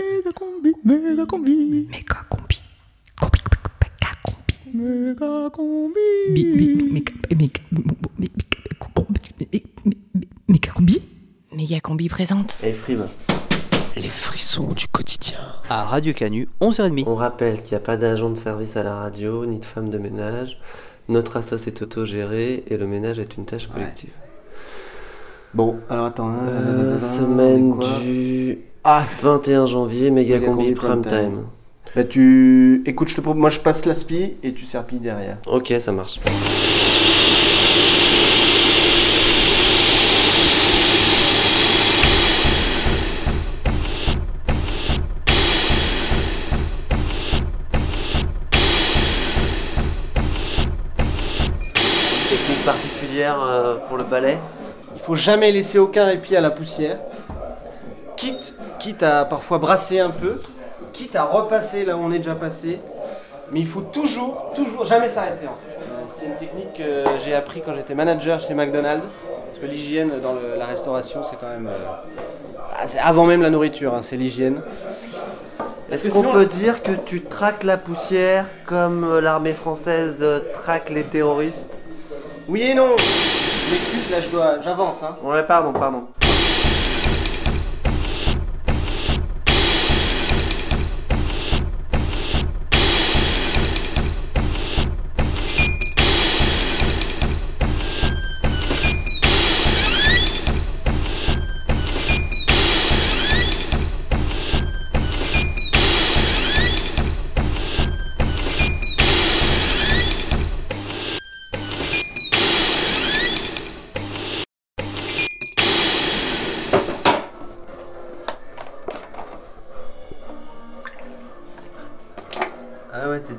méga combi, méga combi, Méga combi. Combi, méga combi. méga combi. Bi- bi- méga- méga- méga- Méga combi Méga combi présente. Et Frime, Les frissons du quotidien. À Radio Canu, 11h30. on rappelle qu'il n'y a pas d'agent de service à la radio, ni de femme de ménage. Notre assos est autogéré et le ménage est une tâche collective. Bon, alors attends. Euh, là, semaine du Ah 21 janvier, méga combi prime time. Bah tu. Écoute, je te propose. Moi je passe la spi et tu serpilles derrière. Ok, ça marche. Technique particulière euh, pour le balai Il faut jamais laisser aucun répit à la poussière. Quitte, quitte à parfois brasser un peu, quitte à repasser là où on est déjà passé. Mais il faut toujours, toujours, jamais s'arrêter. en fait. Euh, C'est une technique que j'ai appris quand j'étais manager chez McDonald's. Parce que l'hygiène dans le- la restauration, c'est quand même. euh, ah, c'est avant même la nourriture, hein, c'est l'hygiène. Est-ce qu'on sinon- peut dire que tu traques la poussière comme euh, l'armée française traque les terroristes? Oui et non Je m'excuse, là je dois. J'avance, hein. Ouais, pardon, pardon.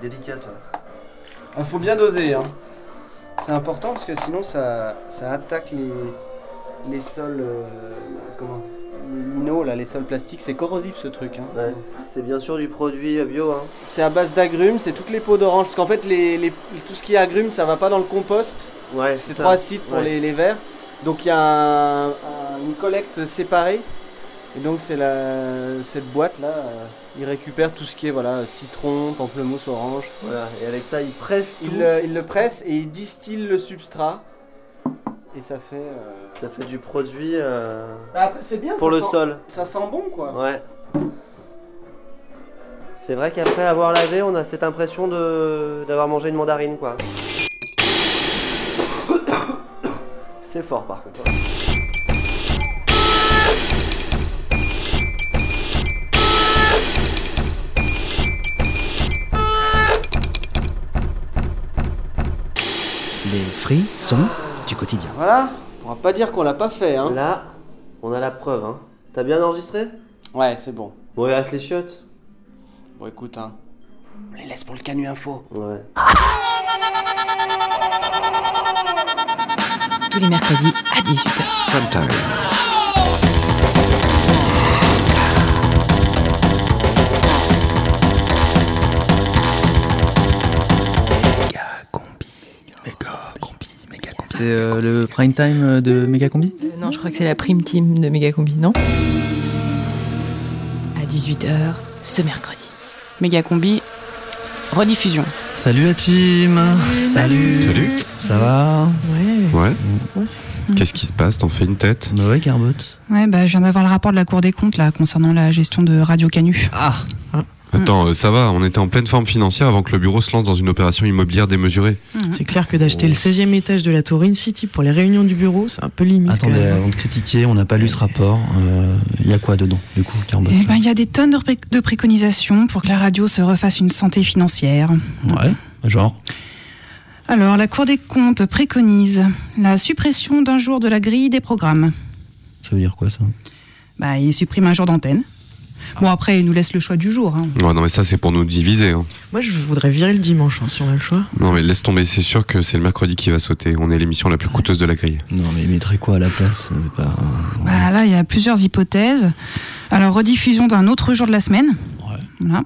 Ouais, t'es délicat toi. Il faut bien doser, hein. C'est important parce que sinon ça, ça attaque les, les sols. euh, comment lino, là, les sols plastiques. C'est corrosif ce truc. Hein. Ouais. C'est bien sûr du produit bio, hein. C'est à base d'agrumes, c'est toutes les peaux d'orange. Parce qu'en fait, les, les- tout ce qui est agrumes, ça va pas dans le compost. Ouais, C'est trois sites pour Ouais. les, les verts. Donc il y a un- un- une collecte séparée. Et donc c'est la cette boîte là, euh, il récupère tout ce qui est voilà citron, pamplemousse, orange. Voilà, et avec ça, il presse tout. Il, le- il le presse et il distille le substrat. Et ça fait. euh, Ça fait du produit euh, Bah, après c'est bien. pour ça le sent- sol. Ça sent bon quoi. Ouais. C'est vrai qu'après avoir lavé, on a cette impression de d'avoir mangé une mandarine, quoi. C'est fort, par contre. Les frissons du quotidien. Voilà. On va pas dire qu'on l'a pas fait hein. Là, on a la preuve, hein. T'as bien enregistré? Ouais c'est bon. Bon, il reste les chiottes. Bon écoute hein. On les laisse pour le canu info. Ouais. Tous les mercredis à 18h. Prime time. C'est euh, le prime time de Méga Combi Euh, non, je crois que c'est la prime team de Méga combi, non? À 18h ce mercredi. Méga combi, rediffusion. Salut la team Salut Salut. Ça va? Ouais. Ouais. Qu'est-ce qui se passe? T'en fais une tête? Ouais, Carbot. Ouais, bah, je viens d'avoir le rapport de la Cour des comptes là concernant la gestion de Radio Canu. Ah Attends, euh, ça va, on était en pleine forme financière avant que le bureau se lance dans une opération immobilière démesurée. C'est clair que d'acheter le 16e étage de la tour In City pour les réunions du bureau, c'est un peu limite. Attendez, avant de critiquer, on n'a pas lu ce rapport. Il y a quoi dedans, du coup, Carbot Eh ben, il y a des tonnes de, pré- de préconisations pour que la radio se refasse une santé financière. Ouais, genre Alors, la Cour des comptes préconise la suppression d'un jour de la grille des programmes. Ça veut dire quoi, ça? Bah, il supprime un jour d'antenne. Bon, après, il nous laisse le choix du jour. hein. Ouais, non mais ça c'est pour nous diviser. hein. Moi, je voudrais virer le dimanche, hein, si on a le choix. Non mais laisse tomber, c'est sûr que c'est le mercredi qui va sauter. On est l'émission la plus coûteuse de la grille. Non, mais il mettrait quoi à la place C'est pas... Bah, là, il y a plusieurs hypothèses. Alors, rediffusion d'un autre jour de la semaine. Ouais. Voilà.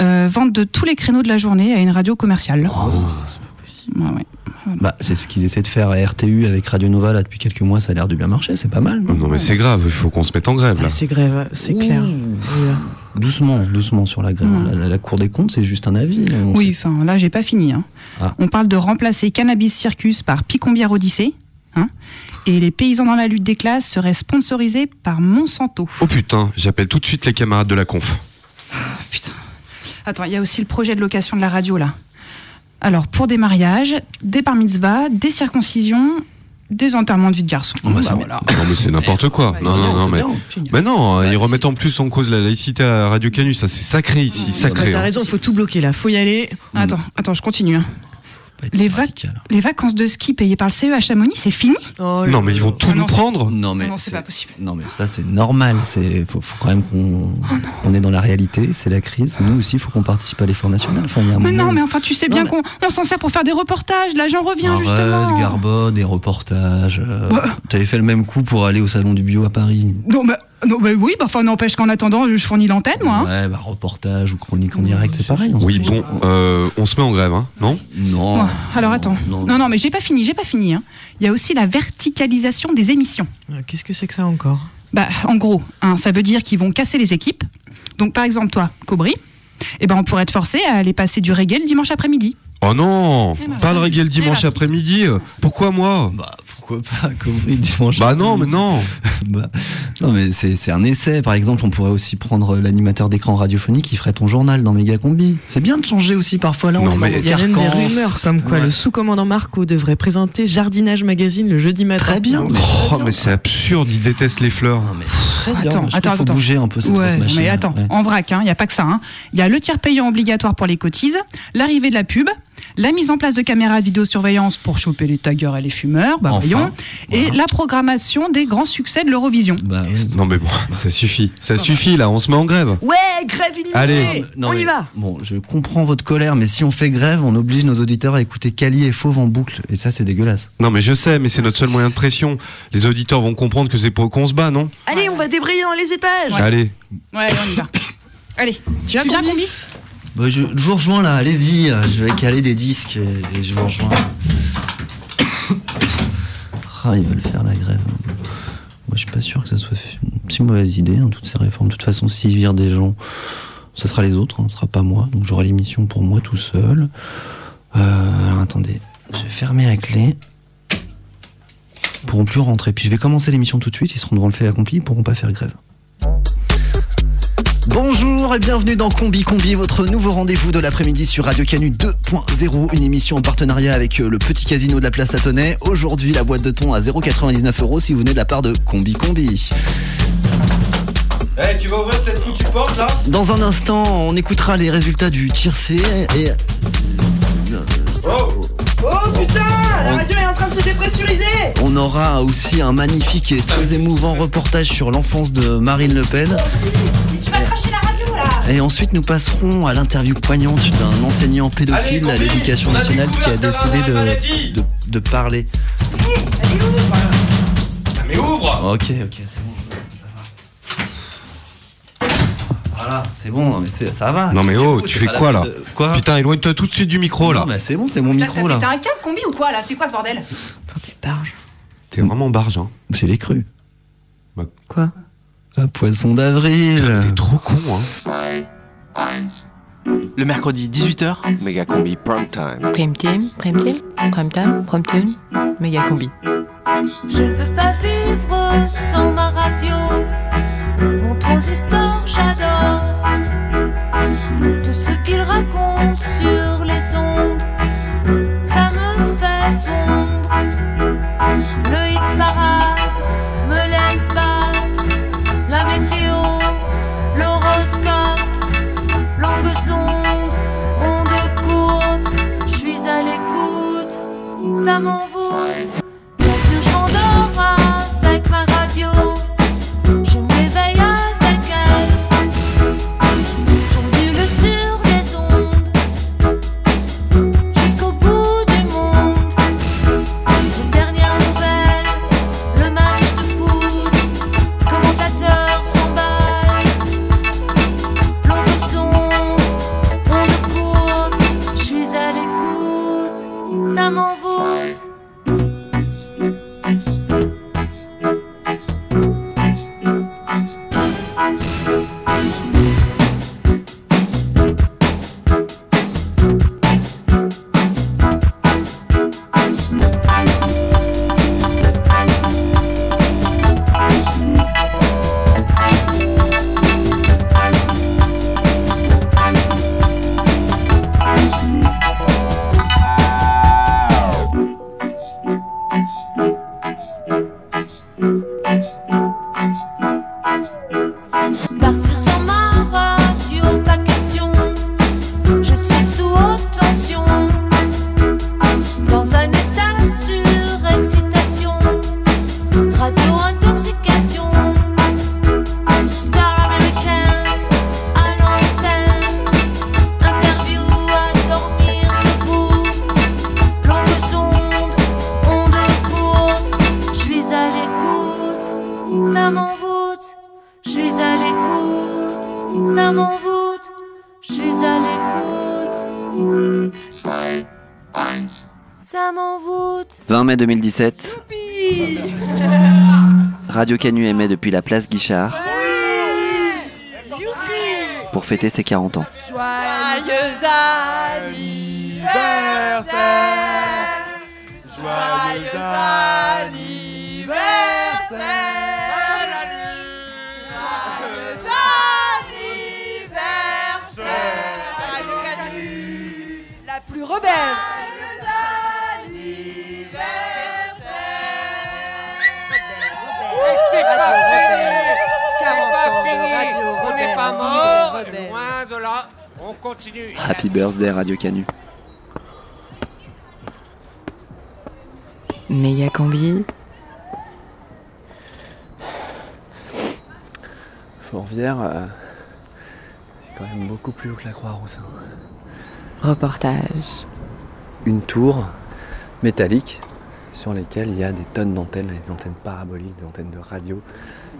Euh, vente de tous les créneaux de la journée à une radio commerciale. Oh, c'est pas possible. Bah, c'est ce qu'ils essaient de faire à RTU avec Radio Nova là depuis quelques mois, ça a l'air de bien marcher, c'est pas mal. Non mais c'est grave, il faut qu'on se mette en grève là. Ouais, c'est grève, c'est clair. Doucement, doucement sur la grève. Hmm. La, la Cour des comptes, c'est juste un avis. on Oui, enfin là, j'ai pas fini. hein. Ah. On parle de remplacer Cannabis Circus par Picombière Odyssée. hein. et les paysans dans la lutte des classes seraient sponsorisés par Monsanto. Oh putain, j'appelle tout de suite les camarades de la conf. Putain. Attends, il y a aussi le projet de location de la radio là. Alors, pour des mariages, des bar mitzvahs, des circoncisions, des enterrements de vie de garçon. Oh, bah, Bah, c'est voilà. Non mais c'est n'importe quoi. Non, non, non, mais... non, Bah, ils remettent en plus en cause la laïcité à Radio Canu, ça c'est sacré ici, sacré. T'as hein. raison, faut tout bloquer là, faut y aller. Attends, attends, je continue. Faut pas être Les, si vac- radical. les vacances de ski payées par le CE à Chamonix, c'est fini Oh, Non mais ils vont tout Ah non, nous prendre. Non mais Non, c'est pas possible. Non mais ça c'est normal. C'est faut, faut quand même qu'on on est dans la réalité. C'est la crise. Nous aussi, il faut qu'on participe à l'effort national. Enfin, il Mais moment- non, mais enfin, tu sais Non, bien mais- qu'on on s'en sert pour faire des reportages. Là, j'en reviens Arrête, justement. Garbo, des reportages. euh, T'avais fait le même coup pour aller au salon du bio à Paris. Non, mais, non, mais oui, bah, enfin, n'empêche qu'en attendant, je fournis l'antenne, moi. hein. Ouais, bah reportage ou chronique en direct, c'est pareil. on Oui bon, euh, on se met en grève, hein, non? Non. Ouais, Alors non, attends. Non, Non, non, mais j'ai pas fini, j'ai pas fini. hein. Il y a aussi la verticalisation des émissions. Ah, Qu'est-ce que c'est que ça encore? Bah, en gros, hein, ça veut dire qu'ils vont casser les équipes. Donc, par exemple, toi, Cobry, eh ben, on pourrait te forcer à aller passer du reggae le dimanche après-midi. Oh non, Eh ben, pas le reggae le Eh dimanche ben, après-midi. euh, Pourquoi moi? Bah pourquoi pas Cobry dimanche Bah non, mais non. Bah, non mais c'est c'est un essai. Par exemple, on pourrait aussi prendre l'animateur d'écran radiophonique qui ferait ton journal dans Méga Combi. C'est bien de changer aussi parfois. Là, on Non, mais- Il y a même des rumeurs comme quoi Ouais. le sous-commandant Marco devrait présenter Jardinage Magazine le jeudi matin. Très bien. mais Oh mais c'est absurde, ils détestent les fleurs. Non, mais très bien. Attends, faut attends. bouger un peu cette Ouais, grosse machine. mais attends, Ouais. en vrac, il n'y a pas que ça. hein. Il y a le tiers payant obligatoire pour les cotises, l'arrivée de la pub, la mise en place de caméras de vidéosurveillance pour choper les taggers et les fumeurs, bah Enfin, voyons, et la programmation des grands succès de l'Eurovision. Bah. Non mais bon, ça suffit, ça suffit là, on se met en grève. Ouais, grève illimitée Allez. Non, On mais- y va Bon, je comprends votre colère, mais si on fait grève, on oblige nos auditeurs à écouter Cali et Fauve en boucle. Et ça, c'est dégueulasse. Non mais je sais, mais c'est notre seul moyen de pression. Les auditeurs vont comprendre que c'est pour qu'on se bat, non? Allez, on va débrayer dans les étages Allez, Ouais, on y va. Allez, Tu tu Combi Combi? Bah, je, vous rejoins là, allez-y. euh, Je vais caler des disques et, et je vous rejoins. ah, ils veulent faire la grève. Moi, je suis pas sûr que ça soit une si mauvaise idée, hein, toutes ces réformes. De toute façon, s'ils virent des gens, ce sera les autres, hein, ce sera pas moi. Donc j'aurai l'émission pour moi tout seul. Euh, alors attendez, je vais fermer la clé. Ils pourront plus rentrer. Puis je vais commencer l'émission tout de suite. Ils seront devant le fait accompli. Ils pourront pas faire grève. Bonjour et bienvenue dans Combi Combi, votre nouveau rendez-vous de l'après-midi sur Radio Canu 2.0, une émission en partenariat avec euh, le petit casino de la place Satonnet. Aujourd'hui, la boîte de thon à 0,99 euros si vous venez de la part de Combi Combi. Eh, tu vas ouvrir cette foutue porte là? Dans un instant, on écoutera les résultats du tiercé et. Oh putain On- La radio est en train de se dépressuriser. On aura aussi un magnifique et très émouvant reportage sur l'enfance de Marine Le Pen. Tu vas cracher la radio là. Et ensuite, nous passerons à l'interview poignante d'un enseignant pédophile à l'éducation nationale qui a décidé de, de, de parler. Mais ouvre. Ok, ok, c'est bon, ça va. C'est bon, mais ça va. Non mais oh, tu fais quoi là de- Quoi Putain, éloigne-toi tout de suite du micro là. Non, mais c'est bon, c'est mon micro là. T'as un câble Combi ou quoi là? C'est quoi ce bordel? Putain, t'es barge. T'es vraiment barge, hein. C'est les crues. Quoi? Un poisson d'avril. T'es trop con, hein. Le mercredi 18h, méga combi prime time. Prime team, prime team, prime time, prime tune, méga combi. Je ne peux pas vivre sans ma radio. Mon transistor, l'écoute, ça mai 2017. Radio Canu émet depuis la place Guichard pour fêter ses 40 ans. Joyeux anniversaire Joyeux anniversaire Joyeux anniversaire Radio Canu La plus rebelle On n'est pas radio mort. Loin de là On continue Happy birthday Radio Canu. Méga combi. Fourvière, euh, c'est quand même beaucoup plus haut que la Croix-Rousse. hein. Reportage. Une tour métallique sur lesquelles il y a des tonnes d'antennes, des antennes paraboliques, des antennes de radio,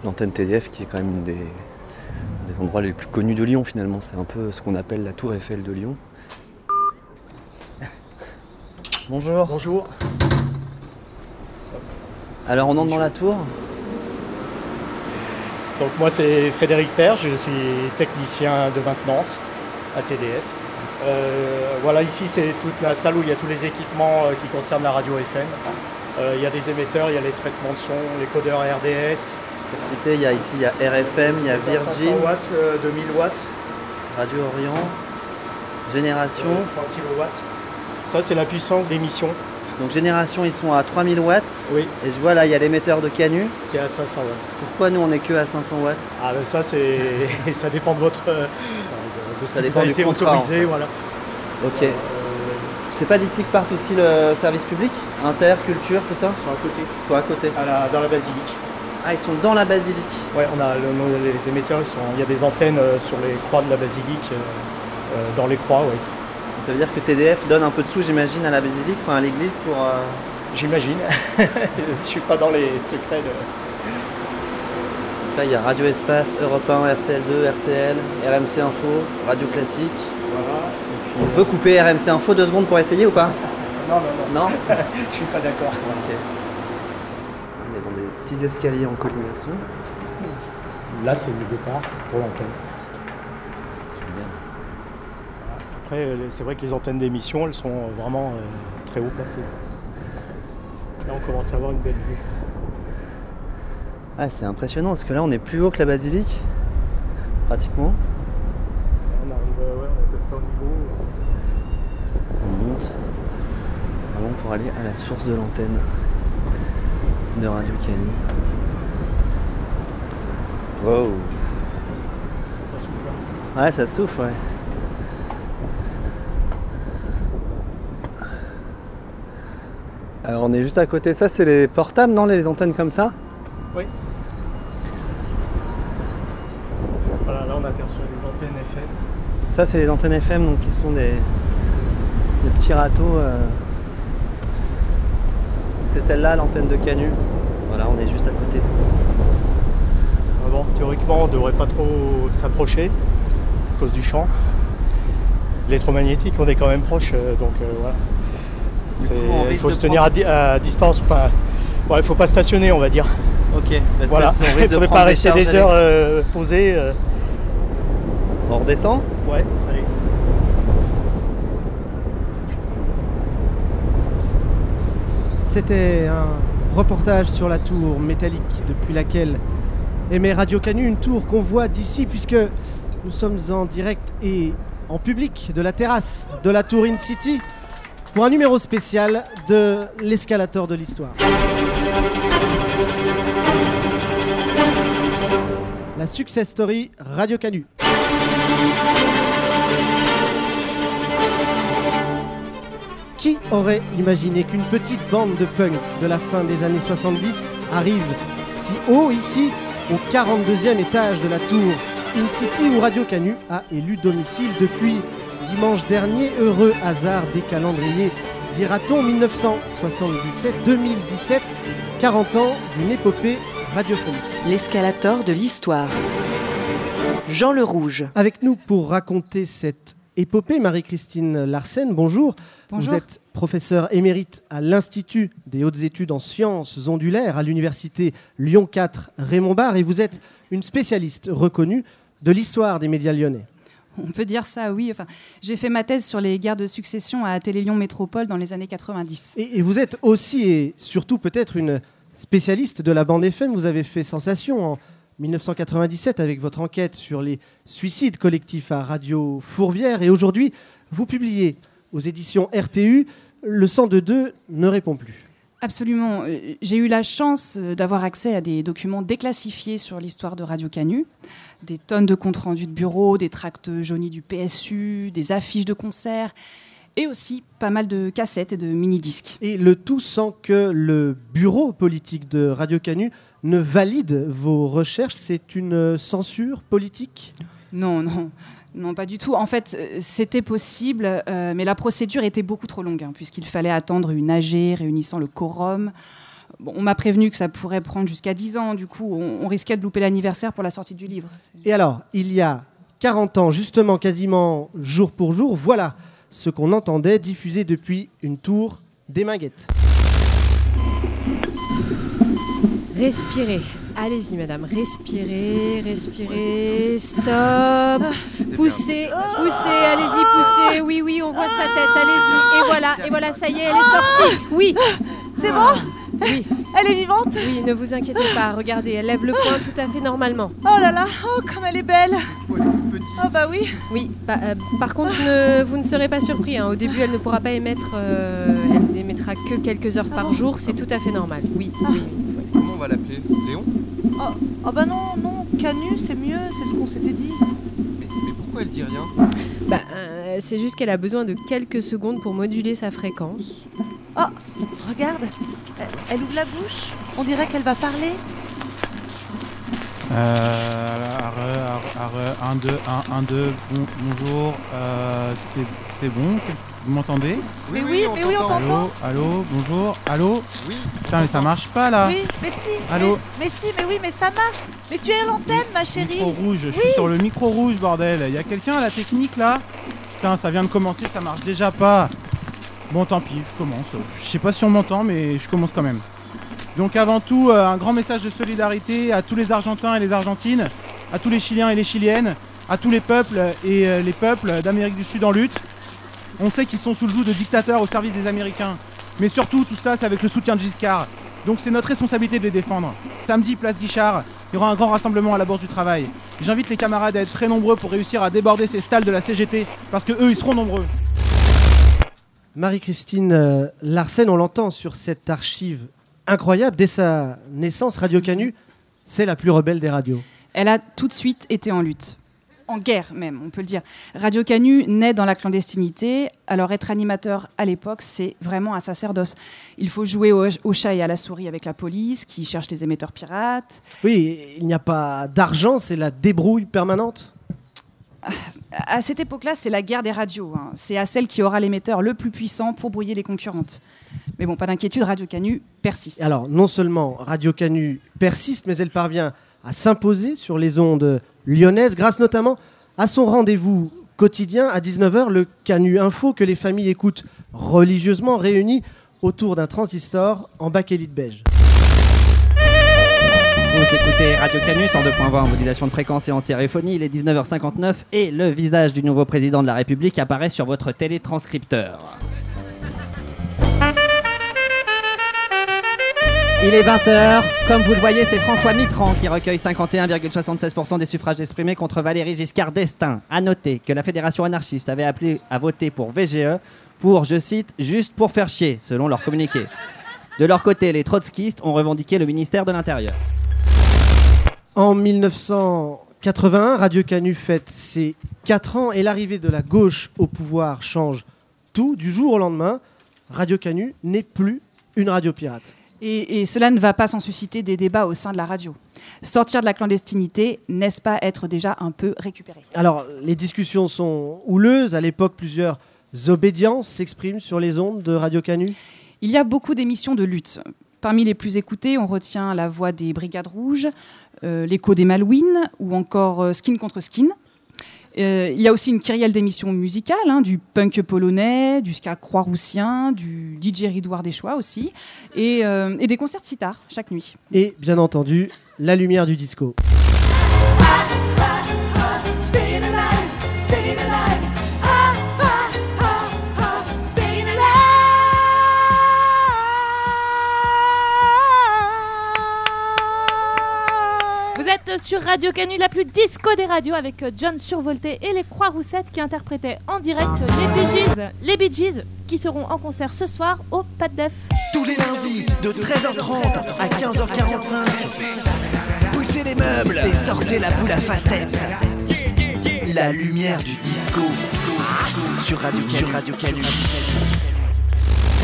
l'antenne TDF qui est quand même une des, un des endroits les plus connus de Lyon finalement. C'est un peu ce qu'on appelle la tour Eiffel de Lyon. Bonjour. Bonjour. Alors on entre dans la tour Donc moi c'est Frédéric Perche, je suis technicien de maintenance à TDF. Euh, voilà ici c'est toute la salle où il y a tous les équipements euh, qui concernent la radio FM. Euh, il y a des émetteurs, il y a les traitements de son, les codeurs RDS. Il y a ici il y a RFM, il y a Virgin, 500 watts, euh, 2000 watts, Radio Orient, Génération. euh, 3 kilowatts. Ça c'est la puissance d'émission Donc Génération ils sont à 3000 watts. Oui. Et je vois là il y a l'émetteur de Canu. qui est à 500 watts. Pourquoi nous on est que à 500 watts? Ah ben ça c'est ça dépend de votre Ça dépend du été contrat, autorisé, en fait. voilà. Ok. C'est pas d'ici que partent aussi le service public Inter, culture, tout ça Ils sont à côté. Ils sont à côté. À la- dans la basilique. Ah ils sont dans la basilique. Ouais, on a le- les émetteurs, ils sont, il y a des antennes euh, sur les croix de la basilique, euh, euh, dans les croix, oui. Ça veut dire que TDF donne un peu de sous j'imagine à la basilique, enfin à l'église pour... euh, J'imagine. Je suis pas dans les secrets de. Là il y a Radio Espace, Europe 1, RTL2, RTL, RMC Info, Radio Classique. Voilà. On peut couper RMC Info deux secondes pour essayer ou pas Non, non, non. Non Je suis pas d'accord. Ok. On est dans des petits escaliers en colimaçon. Là, c'est le départ pour l'antenne. Après, euh, c'est vrai que les antennes d'émission, elles sont vraiment euh, très haut placées. Là, on commence à avoir une belle vue. Ah c'est impressionnant parce que là on est plus haut que la basilique. Pratiquement. On arrive, ouais, on est à peu près au niveau. On monte vraiment pour aller à la source de l'antenne de Radio Canu. Wow. Ça souffle. hein. Ouais, ça souffle, ouais. Alors on est juste à côté, ça c'est les portables, non Les antennes comme ça? Oui. Voilà, aperçoit les antennes FM. Ça c'est les antennes FM donc qui sont des, des petits râteaux. euh. C'est celle-là l'antenne de Canu. Voilà, on est juste à côté. Ah bon, théoriquement, on ne devrait pas trop s'approcher à cause du champ. L'électromagnétique, on est quand même proche, euh, donc euh, voilà. Coup, il faut se tenir à, prendre- di- à distance. Enfin, ouais, il faut pas stationner, on va dire. Ok, parce voilà. que on Il de faudrait pas des rester charges des heures euh, posées. euh. On redescend Ouais, allez. C'était un reportage sur la tour métallique depuis laquelle émet Radio Canu, une tour qu'on voit d'ici puisque nous sommes en direct et en public de la terrasse de la tour In City pour un numéro spécial de l'escalator de l'histoire. la success story Radio Canu. Qui aurait imaginé qu'une petite bande de punk de la fin des années 70 arrive si haut ici, au 42e étage de la tour In City où Radio Canu a élu domicile depuis dimanche dernier, heureux hasard des calendriers, dira-t-on 1977-2017, 40 ans d'une épopée radiophonique. L'escalator de l'histoire. Jean le Rouge. Avec nous pour raconter cette épopée, Marie-Christine Larsen, bonjour. Bonjour. Vous êtes professeur émérite à l'Institut des hautes études en sciences ondulaires à l'université Lyon 4 Raymond Barre et vous êtes une spécialiste reconnue de l'histoire des médias lyonnais. On peut dire ça, oui. Enfin, j'ai fait ma thèse sur les guerres de succession à Télé Lyon Métropole dans les années 90. Et, et vous êtes aussi et surtout peut-être une spécialiste de la bande FM. Vous avez fait sensation en 1997 avec votre enquête sur les suicides collectifs à Radio Fourvière. Et aujourd'hui, vous publiez aux éditions RTU Le 102.2 ne répond plus. Absolument. Euh, J'ai eu la chance euh, d'avoir accès à des documents déclassifiés sur l'histoire de Radio Canu, des tonnes de comptes rendus de bureaux, des tracts jaunis du PSU, des affiches de concerts, et aussi pas mal de cassettes et de mini-disques. Et le tout sans que le bureau politique de Radio Canu ne valide vos recherches. C'est une censure politique? Non, non. Non, pas du tout. En fait, c'était possible, euh, mais la procédure était beaucoup trop longue, hein, puisqu'il fallait attendre une AG réunissant le quorum. Bon, on m'a prévenu que ça pourrait prendre jusqu'à 10 ans, du coup, on, on risquait de louper l'anniversaire pour la sortie du livre. Et alors, il y a 40 ans, justement, quasiment jour pour jour, voilà ce qu'on entendait diffusé depuis une tour des Minguettes. Respirez. Allez-y, madame. Respirez, respirez. Stop. Poussez, poussez. Allez-y, poussez. Oui, oui, on voit sa tête. Allez-y. Et voilà, et voilà, ça y est, elle est sortie. Oui. C'est bon? Oui. Elle est vivante? Oui, ne vous inquiétez pas. Regardez, elle lève le poing tout à fait normalement. Oh là là, oh comme elle est belle Oh bah oui Oui. bah, euh, par contre, ne- vous ne serez pas surpris. hein. Au début, elle ne pourra pas émettre. euh, elle n'émettra que quelques heures par jour. C'est tout à fait normal. Oui, oui. Comment on va l'appeler? Léon? Oh, oh bah non, non, Canu c'est mieux, c'est ce qu'on s'était dit. mais, mais pourquoi elle dit rien? Bah, euh, c'est juste qu'elle a besoin de quelques secondes pour moduler sa fréquence. Oh, regarde, elle, ouvre la bouche, on dirait qu'elle va parler. Euh, arre, arre, arre, 1, 2, 1, 1, 2, bon, bonjour, euh, c'est c'est bon, vous m'entendez? Mais oui, mais oui, on t'entend. Allô, allô, bonjour, allô? Oui. Putain, mais ça marche pas là Oui, mais si Allô? mais, mais si, mais oui, mais ça marche Mais tu es à l'antenne, ma chérie Micro rouge, je Oui. suis sur le micro rouge, bordel. Y a quelqu'un à la technique là? Putain, ça vient de commencer, ça marche déjà pas. Bon, tant pis, je commence. Je sais pas si on m'entend, mais je commence quand même. Donc, avant tout, euh, un grand message de solidarité à tous les Argentins et les Argentines, à tous les Chiliens et les Chiliennes, à tous les peuples et euh, les peuples d'Amérique du Sud en lutte. On sait qu'ils sont sous le joug de dictateurs au service des Américains. Mais surtout, tout ça, c'est avec le soutien de Giscard. Donc c'est notre responsabilité de les défendre. Samedi, place Guichard, il y aura un grand rassemblement à la Bourse du Travail. J'invite les camarades à être très nombreux pour réussir à déborder ces stalles de la CGT, parce que eux, ils seront nombreux. Marie-Christine euh, Larsen, on l'entend sur cette archive incroyable. Dès sa naissance, Radio Canu, c'est la plus rebelle des radios. Elle a tout de suite été en lutte. En guerre même, on peut le dire. Radio Canu naît dans la clandestinité, alors être animateur à l'époque, c'est vraiment un sacerdoce. Il faut jouer au, au chat et à la souris avec la police, qui cherche les émetteurs pirates. Oui, il n'y a pas d'argent, c'est la débrouille permanente. À cette époque-là, c'est la guerre des radios. hein. C'est à celle qui aura l'émetteur le plus puissant pour brouiller les concurrentes. Mais bon, pas d'inquiétude, Radio Canu persiste. Alors, non seulement Radio Canu persiste, mais elle parvient à s'imposer sur les ondes lyonnaises, grâce notamment à son rendez-vous quotidien à 19h, le Canu Info, que les familles écoutent religieusement réunies autour d'un transistor en bakélite beige. Vous écoutez Radio Canus en 2.20 en modulation de fréquence et en stéréophonie. Il est 19h59 et le visage du nouveau président de la République apparaît sur votre télétranscripteur. Il est 20h. Comme vous le voyez, c'est François Mitterrand qui recueille 51,76% des suffrages exprimés contre Valéry Giscard d'Estaing. À noter que la Fédération anarchiste avait appelé à voter pour VGE pour, je cite, juste pour faire chier, selon leur communiqué. De leur côté, les trotskistes ont revendiqué le ministère de l'Intérieur. En 1981, Radio Canu fête ses 4 ans et l'arrivée de la gauche au pouvoir change tout. Du jour au lendemain, Radio Canu n'est plus une radio pirate. Et, et cela ne va pas sans susciter des débats au sein de la radio. Sortir de la clandestinité, n'est-ce pas être déjà un peu récupéré? Alors, les discussions sont houleuses. À l'époque, plusieurs obédiences s'expriment sur les ondes de Radio Canu. Il y a beaucoup d'émissions de lutte. Parmi les plus écoutées, on retient la voix des Brigades Rouges, l'écho des Malouines ou encore euh, Skin contre Skin. Euh, il y a aussi une kyrielle d'émissions musicales, hein, du punk polonais, du ska croix-roussien, du DJ Ridoir des Choix aussi, et, euh, et des concerts de sitar chaque nuit. Et bien entendu, la lumière du disco. Êtes sur Radio Canu, la plus disco des radios, avec euh, John Survolté et les Croix Roussettes qui interprétaient en direct les Bee Gees, les Bee Gees qui seront en concert ce soir au Pas de Def. Tous les lundis, de 13h30 à 15h45. Poussez les meubles et sortez la boule à facettes. La lumière du disco sur Radio Canu. Sur Radio Canu.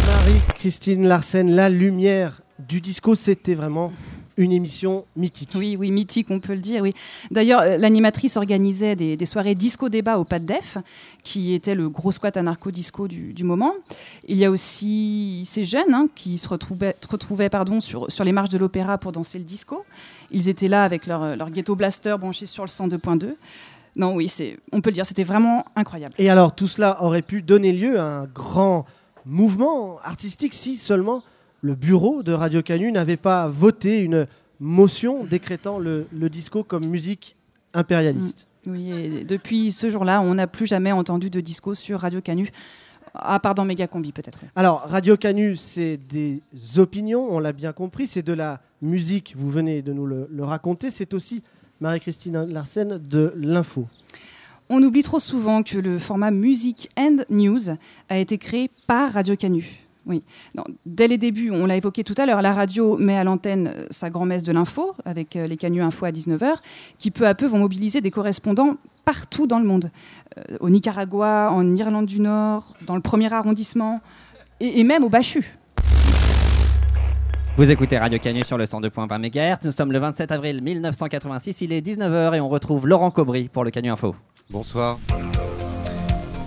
Marie-Christine Larsen, la lumière du disco, c'était vraiment une émission mythique. Oui, oui, mythique, on peut le dire, oui. D'ailleurs, euh, l'animatrice organisait des, des soirées disco-débat au Pas de Def, qui était le gros squat anarcho-disco du, du moment. Il y a aussi ces jeunes hein, qui se retrouvaient, retrouvaient pardon, sur, sur les marches de l'opéra pour danser le disco. Ils étaient là avec leur, leur ghetto blaster branché sur le 102.2. Non, oui, c'est, on peut le dire, c'était vraiment incroyable. Et alors, tout cela aurait pu donner lieu à un grand mouvement artistique si seulement le bureau de Radio Canu n'avait pas voté une motion décrétant le, le disco comme musique impérialiste. Oui, et depuis ce jour-là, on n'a plus jamais entendu de disco sur Radio Canu, à part dans Méga Combi peut-être. Alors, Radio Canu, c'est des opinions, on l'a bien compris, c'est de la musique, vous venez de nous le, le raconter, c'est aussi, Marie-Christine Larsen, de l'info. On oublie trop souvent que le format Music and News a été créé par Radio Canu. Oui. Non, dès les débuts, on l'a évoqué tout à l'heure, la radio met à l'antenne euh, sa grand-messe de l'info, avec euh, les Canu Info à 19h, qui peu à peu vont mobiliser des correspondants partout dans le monde. Euh, au Nicaragua, en Irlande du Nord, dans le premier arrondissement, et, et même au Bachu. Vous écoutez Radio Canu sur le 102.20 MHz. Nous sommes le 27 avril 1986. Il est 19h et on retrouve Laurent Cobry pour le Canu Info. Bonsoir.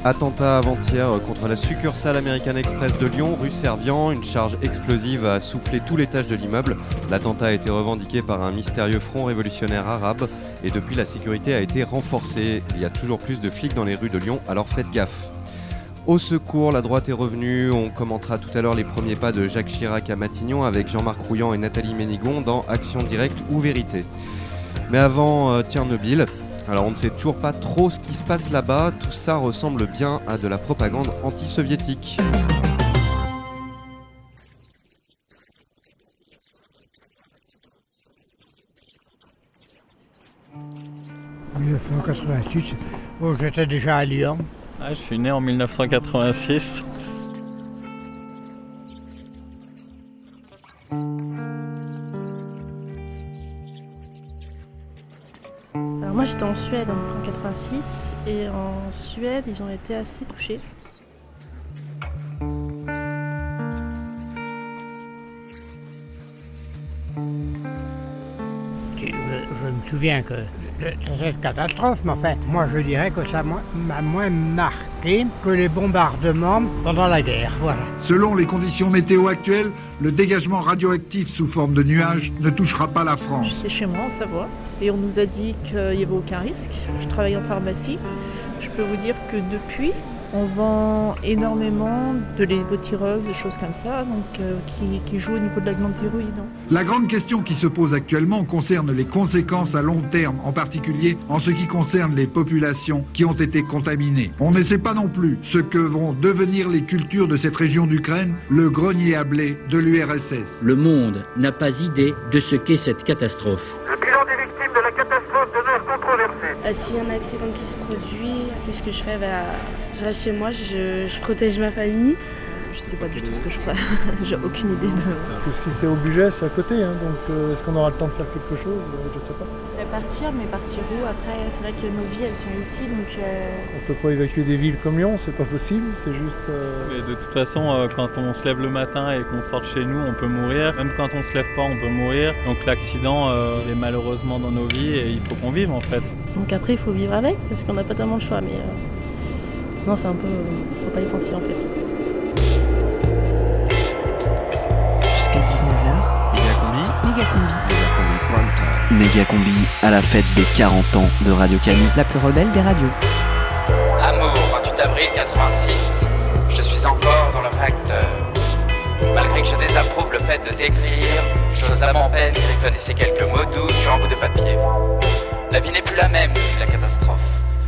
Attentat avant-hier contre la succursale American Express de Lyon, rue Servian. Une charge explosive a soufflé tout l'étage de l'immeuble. L'attentat a été revendiqué par un mystérieux front révolutionnaire arabe et depuis la sécurité a été renforcée. Il y a toujours plus de flics dans les rues de Lyon, alors faites gaffe. Au secours, la droite est revenue. On commentera tout à l'heure les premiers pas de Jacques Chirac à Matignon avec Jean-Marc Rouillant et Nathalie Ménigon dans Action directe ou vérité. Mais avant euh, Tchernobyl, alors on ne sait toujours pas trop ce qui se passe là-bas. Tout ça ressemble bien à de la propagande anti-soviétique. En 1988, oh, j'étais déjà à Lyon. Ah, je suis né en 1986. Moi j'étais en Suède en 86 et en Suède ils ont été assez touchés. Je, me souviens que de cette catastrophe, mais enfin, moi je dirais que ça m'a m'a moins marqué que les bombardements pendant la guerre. Voilà. Selon les conditions météo actuelles, le dégagement radioactif sous forme de nuages ne touchera pas la France. J'étais chez moi en Savoie et on nous a dit qu'il n'y avait aucun risque. Je travaille en pharmacie. Je peux vous dire que depuis, on vend énormément de lévothyrox, des choses comme ça, donc euh, qui, qui jouent au niveau de la glande thyroïde. hein. La grande question qui se pose actuellement concerne les conséquences à long terme, en particulier en ce qui concerne les populations qui ont été contaminées. On ne sait pas non plus ce que vont devenir les cultures de cette région d'Ukraine, le grenier à blé de l'URSS. Le monde n'a pas idée de ce qu'est cette catastrophe. Bilan des victimes de la catastrophe demeure controversé. Euh, S'il y a un accident qui se produit, qu'est-ce que je fais? Bah, Je reste chez moi, je protège ma famille. Je sais pas du tout ce que je ferai. J'ai aucune idée de. Parce que si c'est au budget, c'est à côté, hein, donc euh, est-ce qu'on aura le temps de faire quelque chose? Euh, Je sais pas. Partir, mais partir où? Après, c'est vrai que nos vies, elles sont ici, donc. euh, On peut pas évacuer des villes comme Lyon, c'est pas possible, c'est juste. euh, Mais de toute façon, euh, quand on se lève le matin et qu'on sort de chez nous, on peut mourir. Même quand on se lève pas, on peut mourir. Donc l'accident euh, est malheureusement dans nos vies et il faut qu'on vive en fait. Donc après, il faut vivre avec, parce qu'on n'a pas tellement le choix, mais. euh, Non, c'est un peu. Faut pas y penser en fait. Méga combi. À la fête des 40 ans de Radio Canu. La plus rebelle des radios. Amour, 28 avril 86. Je suis encore dans le réacteur. Malgré que je désapprouve le fait de décrire, j'ose à mon peine griffonner ces quelques mots doux sur un bout de papier. La vie n'est plus la même depuis la catastrophe.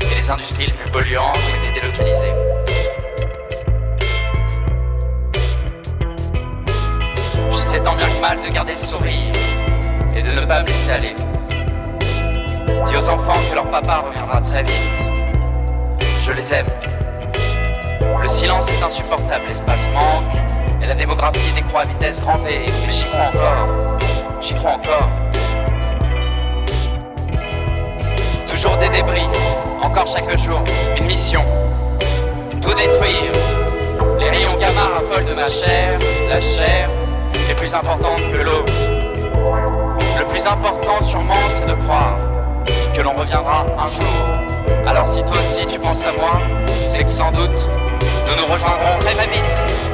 Et les industries les plus polluantes ont été délocalisées. J'essaie tant bien que mal de garder le sourire et de ne pas me laisser aller. Dis aux enfants que leur papa reviendra très vite. Je les aime. Le silence est insupportable, l'espace manque, et la démographie décroît à vitesse grand V. Mais j'y crois encore. J'y crois encore. Toujours des débris, encore chaque jour, une mission. Tout détruire. Les rayons gamma raffolent de ma chair, la chair est plus importante que l'eau. Le plus important sûrement, c'est de croire que l'on reviendra un jour. Alors si toi aussi tu penses à moi, c'est que sans doute, nous nous rejoindrons très très vite.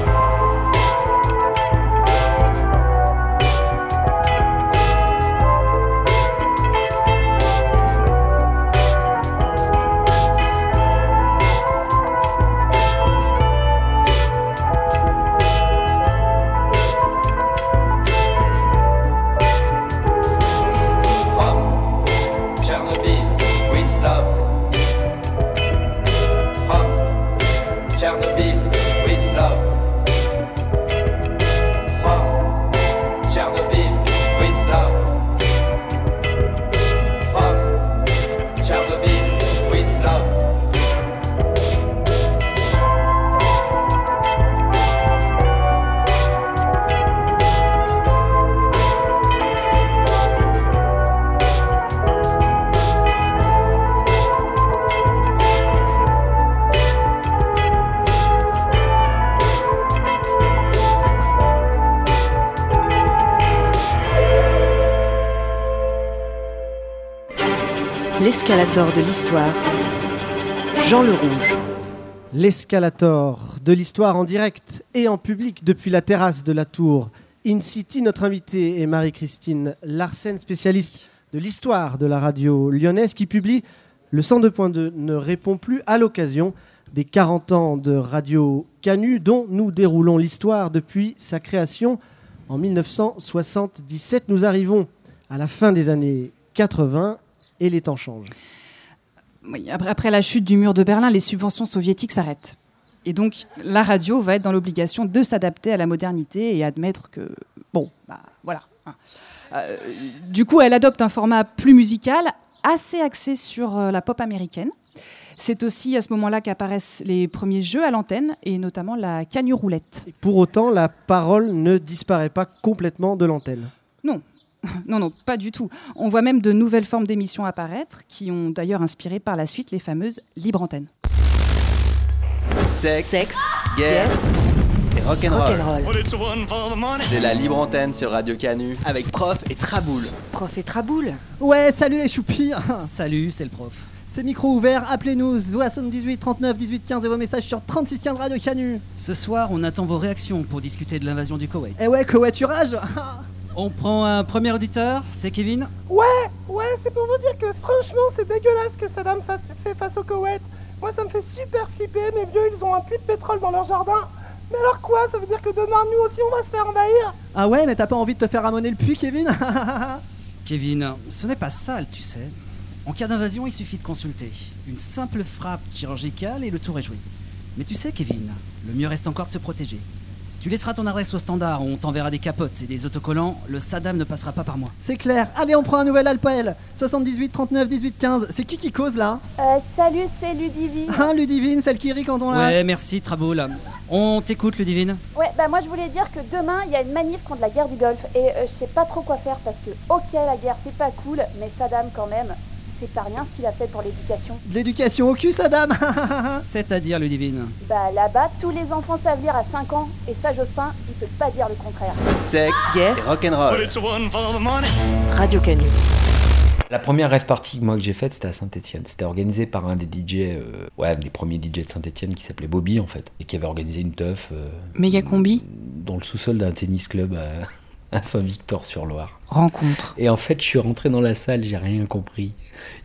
L'escalator de l'histoire. Jean le. L'escalator de l'histoire en direct et en public depuis la terrasse de la tour In City. Notre invitée est Marie-Christine Larsen, spécialiste de l'histoire de la radio lyonnaise, qui publie Le 102.2 ne répond plus à l'occasion des 40 ans de Radio Canu, dont nous déroulons l'histoire depuis sa création en 1977. Nous arrivons à la fin des années 80 et les temps changent. Oui, après, après la chute du mur de Berlin, les subventions soviétiques s'arrêtent. Et donc, la radio va être dans l'obligation de s'adapter à la modernité et admettre que, bon, bah voilà. hein. Euh, du coup, elle adopte un format plus musical, assez axé sur euh, la pop américaine. C'est aussi à ce moment-là qu'apparaissent les premiers jeux à l'antenne, et notamment la canu roulette. Pour autant, la parole ne disparaît pas complètement de l'antenne. Non, non, non, pas du tout. On voit même de nouvelles formes d'émissions apparaître, qui ont d'ailleurs inspiré par la suite les fameuses libres antennes. Sexe, guerre et rock'n'roll. C'est la libre antenne sur Radio Canu avec Prof et Traboul. Prof et Traboul. Ouais, salut les choupis Salut, c'est le prof. C'est micro ouvert, appelez-nous 78 39 18 15 et vos messages sur 36 15 Radio Canu. Ce soir, on attend vos réactions pour discuter de l'invasion du Koweït. Eh ouais, covoiturage On prend un premier auditeur, c'est Kevin Ouais, ouais, c'est pour vous dire que franchement, c'est dégueulasse que Saddam fasse- fait face au Koweït. Moi, ça me fait super flipper. Mes vieux, ils ont un puits de pétrole dans leur jardin. Mais alors quoi Ça veut dire que demain, nous aussi, on va se faire envahir? Ah ouais, mais t'as pas envie de te faire ramoner le puits, Kevin? Kevin, ce n'est pas sale, tu sais. En cas d'invasion, il suffit de consulter. Une simple frappe chirurgicale et le tour est joué. Mais tu sais, Kevin, le mieux reste encore de se protéger. Tu laisseras ton adresse au standard, on t'enverra des capotes et des autocollants. Le Saddam ne passera pas par moi. C'est clair. Allez, on prend un nouvel Alpel. 78 39 18 15. C'est qui qui cause là? Euh, salut, c'est Ludivine. Ah, Ludivine, celle qui rit quand on l'a. Ouais, merci, Traboul. On t'écoute, Ludivine. Ouais, bah moi je voulais dire que demain il y a une manif contre la guerre du Golfe et euh, je sais pas trop quoi faire parce que ok la guerre c'est pas cool mais Saddam quand même c'est pas rien ce qu'il a fait pour l'éducation. L'éducation au cul, Saddam C'est-à-dire, Ludivine. Bah là-bas tous les enfants savent lire à 5 ans et ça Jospin il peut pas dire le contraire. Sexe Guerre. et rock'n'roll. Radio Canu. La première rêve party que moi que j'ai faite, c'était à Saint-Etienne. C'était organisé par un des DJ, euh, ouais, un des premiers DJ de Saint-Etienne qui s'appelait Bobby en fait, et qui avait organisé une teuf euh, Méga combi. dans le sous-sol d'un tennis club à, à Saint-Victor-sur-Loire. Rencontre. Et en fait, je suis rentré dans la salle, j'ai rien compris.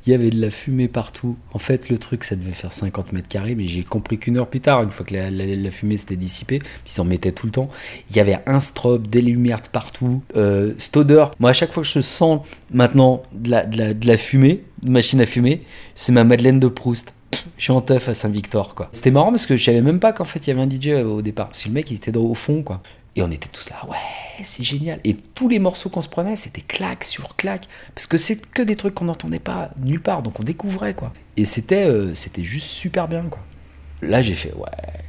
Il y avait de la fumée partout. En fait, le truc, ça devait faire 50 mètres carrés, mais j'ai compris qu'une heure plus tard, une fois que la, la- la fumée s'était dissipée, ils en mettaient tout le temps, il y avait un strobe, des lumières partout, euh, cette odeur. Moi, à chaque fois que je sens maintenant de la, de la, de la fumée, de machine à fumer, c'est ma Madeleine de Proust. Je suis en teuf à Saint-Victor, quoi. C'était marrant parce que je savais même pas qu'en fait il y avait un DJ au départ. Parce que le mec, il était au fond, quoi. Et on était tous là, ouais, c'est génial. Et tous les morceaux qu'on se prenait, c'était claque sur claque. Parce que c'est que des trucs qu'on n'entendait pas nulle part. Donc on découvrait, quoi. Et c'était euh, juste super bien, quoi. Là, j'ai fait, ouais,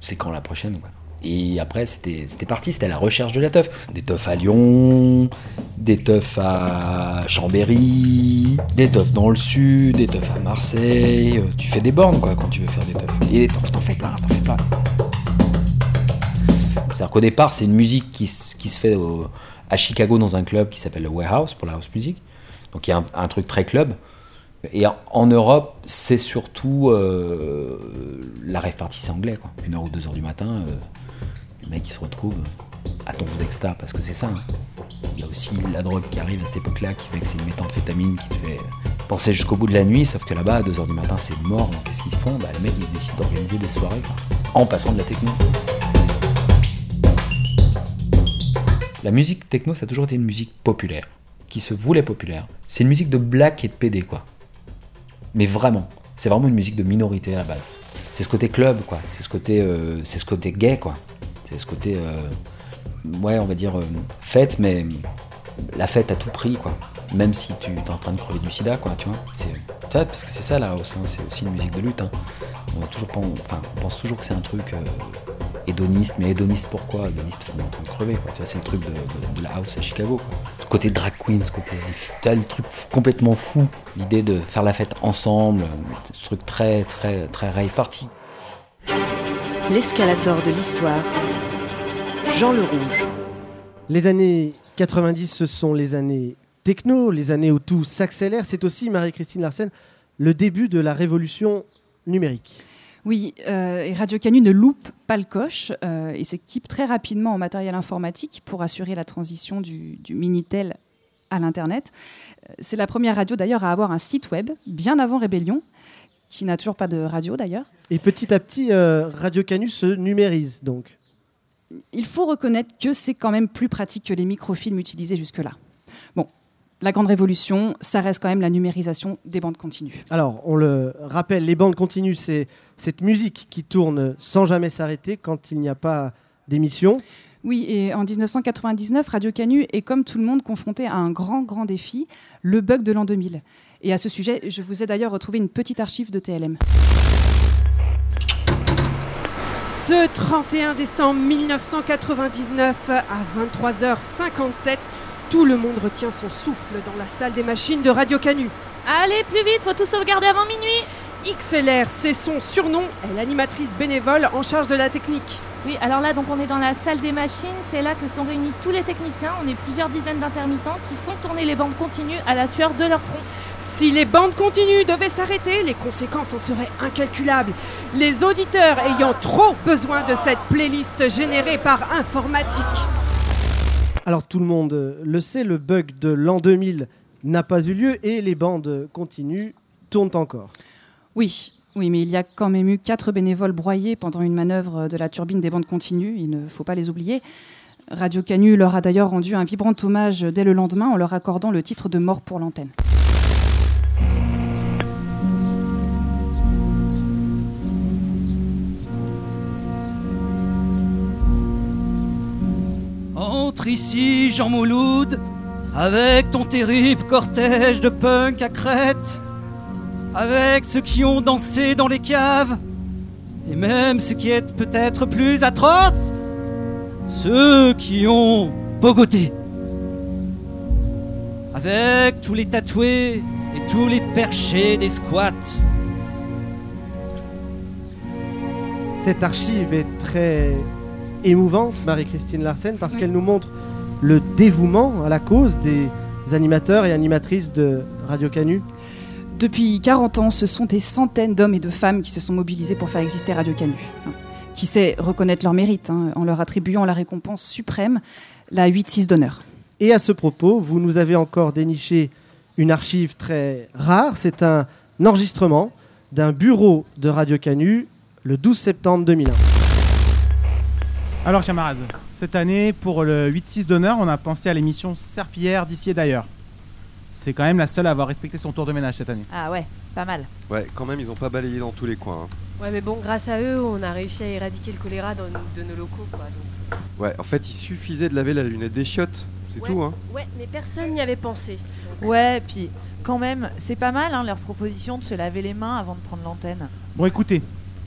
c'est quand la prochaine, quoi. Et après, c'était parti, c'était la recherche de la teuf. Des teufs à Lyon, des teufs à Chambéry, des teufs dans le sud, des teufs à Marseille. Euh, Tu fais des bornes, quoi, quand tu veux faire des teufs. Et t'en fais plein, t'en fais plein. C'est-à-dire qu'au départ, c'est une musique qui, se fait à Chicago dans un club qui s'appelle le Warehouse pour la house music. Donc il y a un, truc très club. Et en, Europe, c'est surtout euh, la rave party, c'est anglais. Une heure ou deux heures du matin, euh, le mec il se retrouve à ton d'exta parce que c'est ça. hein. Il y a aussi la drogue qui arrive à cette époque-là qui fait que c'est une méthamphétamine qui te fait penser jusqu'au bout de la nuit. Sauf que là-bas, à 2h du matin, c'est mort. Donc qu'est-ce qu'ils font? Bah, Les mecs ils d'organiser des soirées en passant de la techno. La musique techno, ça a toujours été une musique populaire, qui se voulait populaire. C'est une musique de black et de PD, quoi. Mais vraiment, c'est vraiment une musique de minorité à la base. C'est ce côté club, quoi. C'est ce côté, euh, c'est ce côté gay, quoi. C'est ce côté, euh, ouais, on va dire euh, fête, mais la fête à tout prix, quoi. Même si tu es en train de crever du sida, quoi, tu vois. C'est, parce que c'est ça, là, sein, c'est aussi une musique de lutte. hein. On, pense toujours que c'est un truc hédoniste, mais hédoniste pourquoi? Hédoniste parce qu'on est en train de crever, quoi. Tu vois, c'est le truc de, de- de la house à Chicago, quoi. Ce côté drag queen, ce côté, le truc complètement fou, l'idée de faire la fête ensemble, ce truc très, très, très rave party. L'escalator de l'histoire. Jean le Rouge. Les années 90, ce sont les années techno, les années où tout s'accélère. C'est aussi, Marie-Christine Larsen, le début de la révolution numérique. Oui, euh, et Radio Canu ne loupe pas le coche euh, et s'équipe très rapidement en matériel informatique pour assurer la transition du, du Minitel à l'Internet. Euh, C'est la première radio d'ailleurs à avoir un site web, bien avant Rébellion, qui n'a toujours pas de radio d'ailleurs. Et petit à petit, euh, Radio Canu se numérise donc. Il faut reconnaître que c'est quand même plus pratique que les microfilms utilisés jusque-là. Bon, la grande révolution, ça reste quand même la numérisation des bandes continues. Alors, on le rappelle, les bandes continues, c'est cette musique qui tourne sans jamais s'arrêter quand il n'y a pas d'émission. Oui, et en 1999, Radio Canu est comme tout le monde confronté à un grand, grand défi, le bug de l'an 2000. Et à ce sujet, je vous ai d'ailleurs retrouvé une petite archive de TLM. Ce 31 décembre 1999 à 23h57, tout le monde retient son souffle dans la salle des machines de Radio Canu. Allez, plus vite, faut tout sauvegarder avant minuit. XLR, c'est son surnom, est l'animatrice bénévole en charge de la technique. Oui, alors là, donc on est dans la salle des machines. C'est là que sont réunis tous les techniciens. On est plusieurs dizaines d'intermittents qui font tourner les bandes continues à la sueur de leur front. Si les bandes continues devaient s'arrêter, les conséquences en seraient incalculables. Les auditeurs ayant trop besoin de cette playlist générée par informatique. Alors tout le monde euh, le sait, le bug de l'an 2000 n'a pas eu lieu et les bandes continues tournent encore. Oui, oui, mais il y a quand même eu quatre bénévoles broyés pendant une manœuvre de la turbine des bandes continues, il ne faut pas les oublier. Radio Canu leur a d'ailleurs rendu un vibrant hommage dès le lendemain en leur accordant le titre de mort pour l'antenne. Ici, Jean Mouloud, avec ton terrible cortège de punk à crête, avec ceux qui ont dansé dans les caves, et même ce qui est peut-être plus atroce, ceux qui ont bogoté. Avec tous les tatoués et tous les perchés des squats. Cette archive est très émouvante, Marie-Christine Larsen, parce qu'elle nous montre le dévouement à la cause des animateurs et animatrices de Radio Canu. Depuis 40 ans, ce sont des centaines d'hommes et de femmes qui se sont mobilisés pour faire exister Radio Canu. hein. Qui sait reconnaître leur mérite hein, en leur attribuant la récompense suprême, la 8-6 d'honneur. Et à ce propos, vous nous avez encore déniché une archive très rare. C'est un enregistrement d'un bureau de Radio Canu le 12 septembre 2001. Alors camarades, cette année pour le 8-6 d'honneur, on a pensé à l'émission Serpillière d'ici et d'ailleurs. C'est quand même la seule à avoir respecté son tour de ménage cette année. Ah ouais, pas mal. Ouais, quand même, ils ont pas balayé dans tous les coins. hein. Ouais, mais bon, grâce à eux, on a réussi à éradiquer le choléra dans, de nos locaux, quoi. donc. Ouais, en fait, il suffisait de laver la lunette des chiottes, c'est Ouais, tout. Hein. Ouais, mais personne n'y avait pensé. Ouais, puis quand même, c'est pas mal hein, leur proposition de se laver les mains avant de prendre l'antenne. Bon écoutez,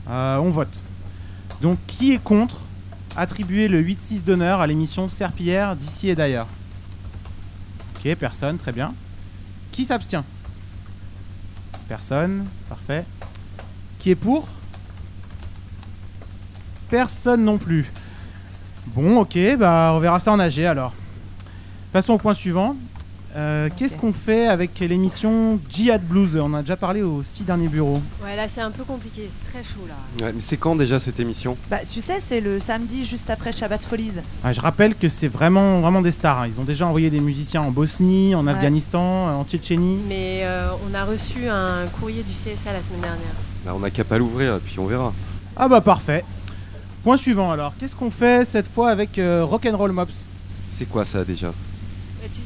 euh, on vote. Donc qui est contre? Attribuer le 8-6 d'honneur à l'émission Serpillière d'ici et d'ailleurs Ok, personne, très bien. Qui s'abstient? Personne, parfait. Qui est pour? Personne non plus. Bon, ok, bah on verra ça en AG alors. Passons au point suivant. Euh, Qu'est-ce qu'on fait avec l'émission Jihad Blues On a déjà parlé aux six derniers bureaux. Ouais, là, c'est un peu compliqué, c'est très chaud, là. Ouais, mais c'est quand déjà cette émission? Bah tu sais, c'est le samedi juste après Shabbat Folies. Ah, je rappelle que c'est vraiment, vraiment des stars. hein. Ils ont déjà envoyé des musiciens en Bosnie, en Ouais. Afghanistan, euh, en Tchétchénie. Mais euh, on a reçu un courrier du CSA la semaine dernière. Bah, on n'a qu'à pas l'ouvrir, puis on verra. Ah bah parfait. Point suivant alors. Qu'est-ce qu'on fait cette fois avec euh, Rock'n'Roll Mops? C'est quoi ça déjà?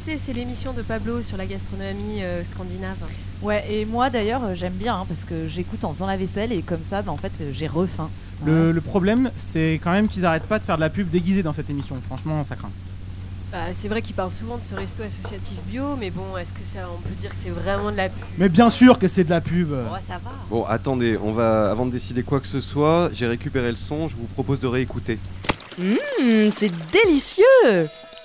C'est l'émission de Pablo sur la gastronomie euh, scandinave. Ouais, et moi d'ailleurs, euh, j'aime bien hein, parce que j'écoute en faisant la vaisselle et comme ça, bah, en fait, euh, j'ai refaim. le, le problème, c'est quand même qu'ils arrêtent pas de faire de la pub déguisée dans cette émission. Franchement, ça craint. Bah, c'est vrai qu'il parle souvent de ce resto associatif bio, mais bon, est-ce que ça, on peut dire que c'est vraiment de la pub? Mais bien sûr que c'est de la pub. Oh, ça va. Bon, attendez, on va, avant de décider quoi que ce soit, j'ai récupéré le son, je vous propose de réécouter. Hum, c'est délicieux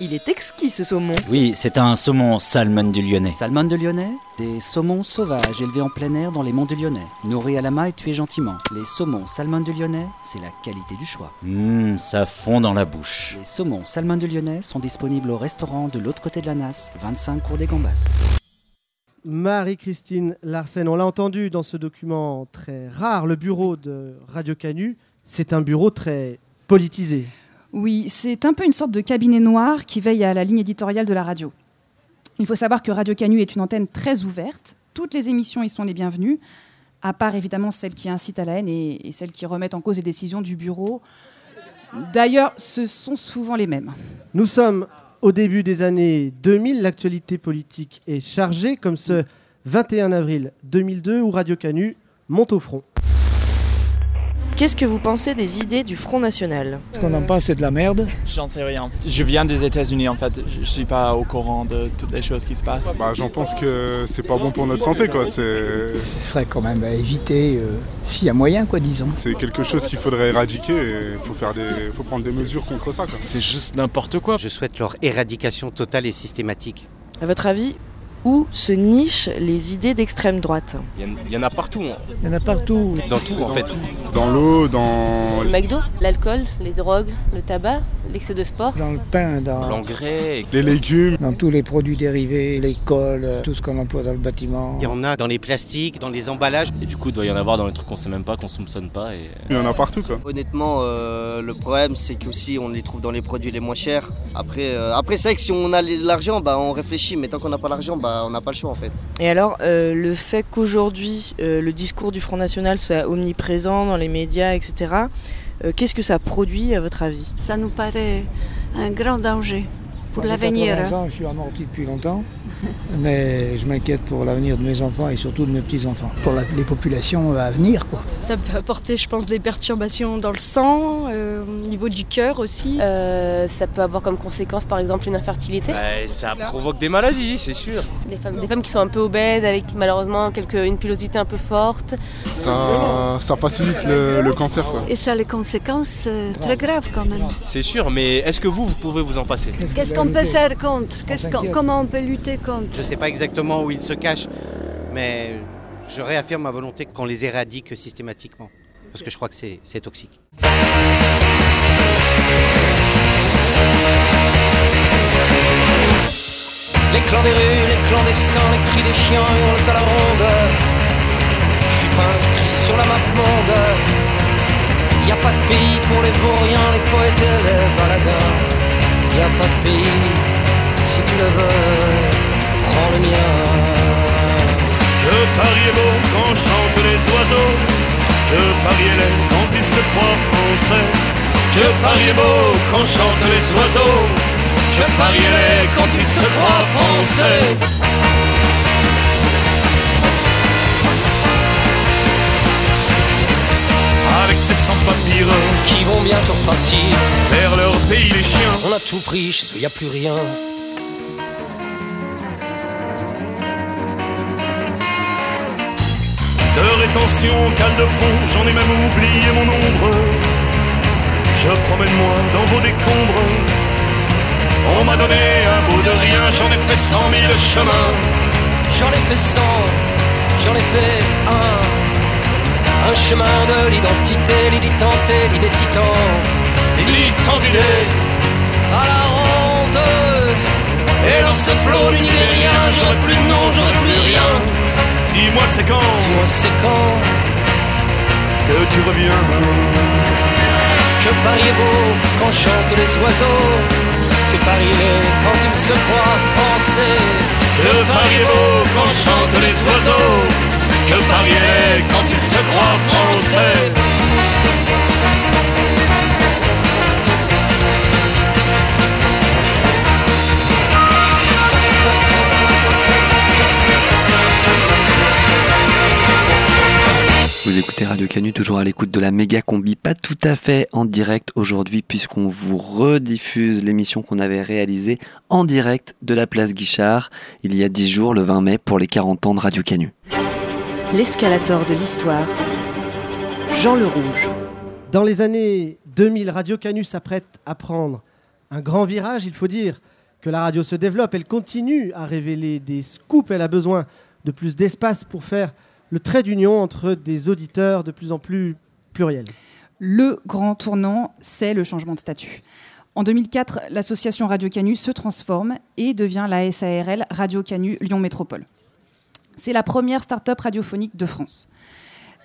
Il est exquis ce saumon. Oui, c'est un saumon salmon du Lyonnais. Salmon de Lyonnais Des saumons sauvages élevés en plein air dans les monts du Lyonnais. Nourris à la main et tués gentiment. Les saumons salmon de Lyonnais, c'est la qualité du choix. Hum, ça fond dans la bouche. Les saumons salmon de Lyonnais sont disponibles au restaurant de l'autre côté de la Nasse, 25 cours des Gambas. Marie-Christine Larsen, on l'a entendu dans ce document très rare, le bureau de Radio Canu, c'est un bureau très politisé. Oui, c'est un peu une sorte de cabinet noir qui veille à la ligne éditoriale de la radio. Il faut savoir que Radio Canu est une antenne très ouverte. Toutes les émissions y sont les bienvenues, à part évidemment celles qui incitent à la haine et, celles qui remettent en cause les décisions du bureau. D'ailleurs, ce sont souvent les mêmes. Nous sommes au début des années 2000, l'actualité politique est chargée, comme ce 21 avril 2002 où Radio Canu monte au front. Qu'est-ce que vous pensez des idées du Front National Ce qu'on en pense, c'est de la merde. J'en sais rien. Je viens des États-Unis en fait. Je suis pas au courant de toutes les choses qui se passent. Bah, j'en pense que c'est pas bon pour notre santé, quoi. C'est. Ce serait quand même à éviter euh, s'il y a moyen, quoi, disons. C'est quelque chose qu'il faudrait éradiquer et faut faire des, faut prendre des mesures contre ça, quoi. C'est juste n'importe quoi. Je souhaite leur éradication totale et systématique. À votre avis, où se nichent les idées d'extrême droite Il y, en- il y en a partout. hein. Il y en a partout. Dans tout, en fait. Dans l'eau, dans. Le McDo, l'alcool, les drogues, le tabac, l'excès de sport. Dans le pain, dans L'engrais. Les légumes. dans tous les produits dérivés, l'école, euh, tout ce qu'on emploie dans le bâtiment. Il y en a dans les plastiques, dans les emballages. Et du coup, il doit y en avoir dans les trucs qu'on sait même pas, qu'on soupçonne pas. Et... Il y en a partout, quoi. Honnêtement, euh, le problème c'est qu'aussi on les trouve dans les produits les moins chers. Après, euh, après c'est vrai que si on a l'argent, bah, on réfléchit, mais tant qu'on n'a pas l'argent, bah, on n'a pas le choix en fait. Et alors, euh, le fait qu'aujourd'hui, euh, le discours du Front National soit omniprésent dans les médias, etc., euh, qu'est-ce que ça produit à votre avis? Ça nous paraît un grand danger pour l'avenir. 80 ans, je suis amorti depuis longtemps. Mais je m'inquiète pour l'avenir de mes enfants et surtout de mes petits-enfants. Pour la- les populations à venir, quoi. Ça peut apporter, je pense, des perturbations dans le sang, euh, au niveau du cœur aussi. Euh, ça peut avoir comme conséquence par exemple une infertilité. Ouais, ça provoque des maladies, c'est sûr. Des femmes, des femmes qui sont un peu obèses avec malheureusement quelques, une pilosité un peu forte. Ça, ça facilite le, le cancer. Quoi. Et ça a les conséquences euh, très graves quand même. C'est sûr, mais est-ce que vous, vous pouvez vous en passer? Qu'est-ce qu'on peut faire contre? Comment on peut lutter Je ne sais pas exactement où ils se cachent, mais je réaffirme ma volonté qu'on les éradique systématiquement. Parce que je crois que c'est c'est toxique. Les clans des rues, les clandestins, les cris des chiens hurlent à la ronde. Je suis pas inscrit sur la map monde. Y a pas de pays pour les vauriens, les poètes et les baladins. Y a pas de pays, si tu le veux, prends le mien. Que Paris est beau quand chantent les oiseaux. Que Paris est laid quand il se croit français. Que Paris est beau quand chantent les oiseaux. Que Paris est laid quand il se croit français. Avec ses sans-papiers Qui vont bientôt repartir. vers leur pays les chiens. On a tout pris, chez eux y a plus rien. De rétention, cale de fond, j'en ai même oublié mon ombre. Je promène-moi dans vos décombres. On m'a donné un bout de rien, j'en ai fait cent mille chemins. J'en ai fait cent, j'en ai fait un. Un chemin de l'identité, l'idée tentée, l'idée titan. D'idées à la ronde. Et dans ce flot d'univers, j'aurais plus de nom, j'aurais plus rien. Dis-moi c'est quand. Dis-moi c'est quand que tu reviens. Que Paris est beau quand chantent les oiseaux. Que Paris est quand il se croit français. Que Paris est beau quand chantent les oiseaux. Que Paris est quand il se croit français Vous écoutez Radio Canu, toujours à l'écoute de la méga combi, pas tout à fait en direct aujourd'hui, puisqu'on vous rediffuse l'émission qu'on avait réalisée en direct de la place Guichard, il y a 10 jours, le 20 mai, pour les 40 ans de Radio Canu. L'escalator de l'histoire. Jean Le Rouge. Dans les années 2000, Radio Canu s'apprête à prendre un grand virage. Il faut dire que la radio se développe, elle continue à révéler des scoops, elle a besoin de plus d'espace pour faire le trait d'union entre des auditeurs de plus en plus pluriels. Le grand tournant, c'est le changement de statut. En 2004, l'association Radio Canu se transforme et devient la SARL Radio Canu Lyon Métropole. C'est la première start-up radiophonique de France.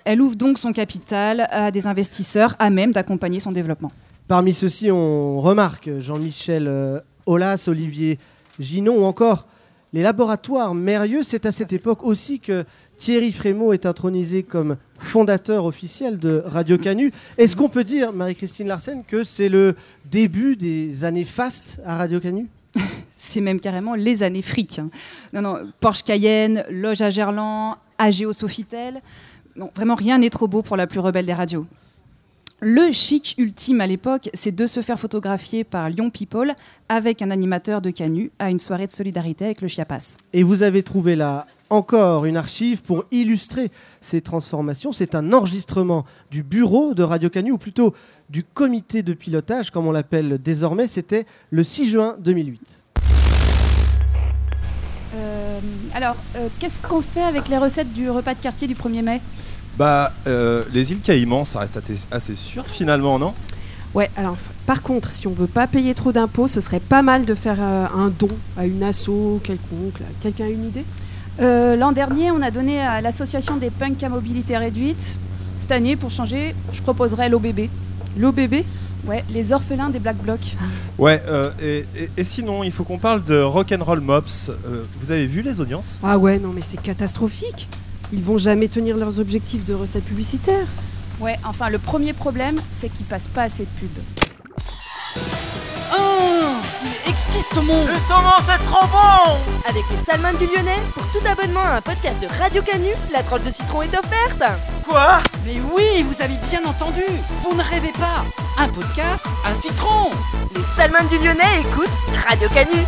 Elle ouvre donc son capital à des investisseurs à même d'accompagner son développement. Parmi ceux-ci, on remarque Jean-Michel euh, Aulas, Olivier Ginon ou encore les laboratoires Mérieux. C'est à cette époque aussi que Thierry Frémaux est intronisé comme fondateur officiel de Radio Canu. Est-ce qu'on peut dire, Marie-Christine Larsen, que c'est le début des années fastes à Radio Canu? C'est même carrément les années fric. hein. Non, non, Porsche Cayenne, Loge à Gerland, AGO Sofitel. Non, vraiment rien n'est trop beau pour la plus rebelle des radios. Le chic ultime à l'époque, c'est de se faire photographier par Lyon People avec un animateur de Canu à une soirée de solidarité avec le Chiapas. Et vous avez trouvé là encore une archive pour illustrer ces transformations. C'est un enregistrement du bureau de Radio Canu, ou plutôt du comité de pilotage, comme on l'appelle désormais. C'était le 6 juin 2008. Euh, alors, euh, qu'est-ce qu'on fait avec les recettes du repas de quartier du 1er mai? Bah, euh, les îles Caïmans, ça reste assez- assez sûr finalement, non? Ouais, alors par contre, si on veut pas payer trop d'impôts, ce serait pas mal de faire euh, un don à une asso quelconque. là. Quelqu'un a une idée? Euh, L'an dernier, on a donné à l'association des punks à mobilité réduite. Cette année, pour changer, je proposerais l'OBB. L'OBB Ouais, les orphelins des Black Blocs. Ouais, euh, et, et- et sinon, il faut qu'on parle de Rock'n'Roll Mops. Euh, vous avez vu les audiences? Ah ouais, non mais c'est catastrophique. Ils vont jamais tenir leurs objectifs de recettes publicitaires. Ouais, enfin, le premier problème, c'est qu'ils passent pas assez de pubs. Un, Il est exquis ce saumon Le saumon c'est trop bon. Avec les salmons du Lyonnais, pour tout abonnement à un podcast de Radio Canu, la trolle de citron est offerte. Quoi? Mais oui, vous avez bien entendu. Vous ne rêvez pas. Un podcast, un citron. Les salmons du Lyonnais écoutent Radio Canu.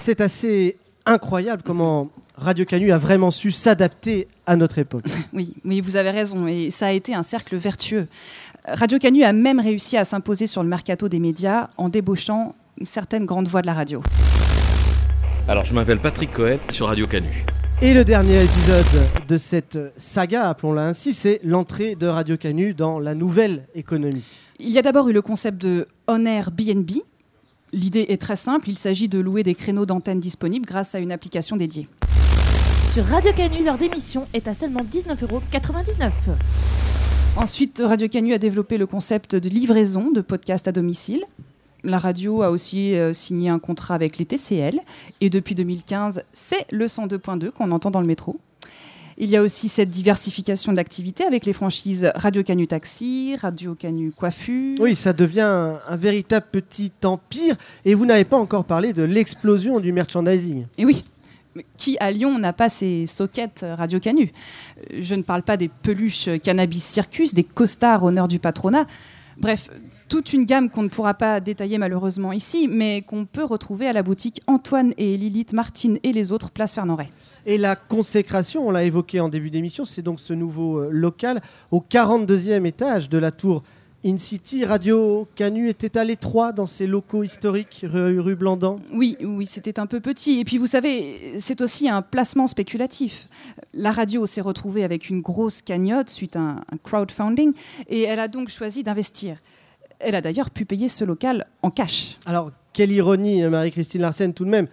C'est assez incroyable comment Radio Canu a vraiment su s'adapter à notre époque. Oui, oui, vous avez raison, et ça a été un cercle vertueux. Radio Canu a même réussi à s'imposer sur le mercato des médias en débauchant certaines grandes voix de la radio. Alors, je m'appelle Patrick Cohen sur Radio Canu. Et le dernier épisode de cette saga, appelons-la ainsi, c'est l'entrée de Radio Canu dans la nouvelle économie. Il y a d'abord eu le concept de on-air BNB. L'idée est très simple, il s'agit de louer des créneaux d'antenne disponibles grâce à une application dédiée. Sur Radio Canu, l'heure d'émission est à seulement 19,99€. Ensuite, Radio Canu a développé le concept de livraison de podcasts à domicile. La radio a aussi euh, signé un contrat avec les TCL et depuis 2015, c'est le 102.2 qu'on entend dans le métro. Il y a aussi cette diversification de l'activité avec les franchises Radio Canu Taxi, Radio Canu Coiffure. Oui, ça devient un, un véritable petit empire et vous n'avez pas encore parlé de l'explosion du merchandising. Et oui, qui à Lyon n'a pas ses sockets Radio Canu? Euh, Je ne parle pas des peluches Cannabis Circus, des costards honneur du patronat. Bref, toute une gamme qu'on ne pourra pas détailler malheureusement ici, mais qu'on peut retrouver à la boutique Antoine et Lilith, Martine et les autres, place Fernand-Rey. Et la consécration, on l'a évoqué en début d'émission, c'est donc ce nouveau euh, local au 42e étage de la tour In City. Radio Canu était à l'étroit dans ses locaux historiques rue, rue Blandan. Oui, oui, c'était un peu petit. Et puis vous savez, c'est aussi un placement spéculatif. La radio s'est retrouvée avec une grosse cagnotte suite à un crowdfunding et elle a donc choisi d'investir. Elle a d'ailleurs pu payer ce local en cash. Alors, quelle ironie, euh, Marie-Christine Larsen, tout de même,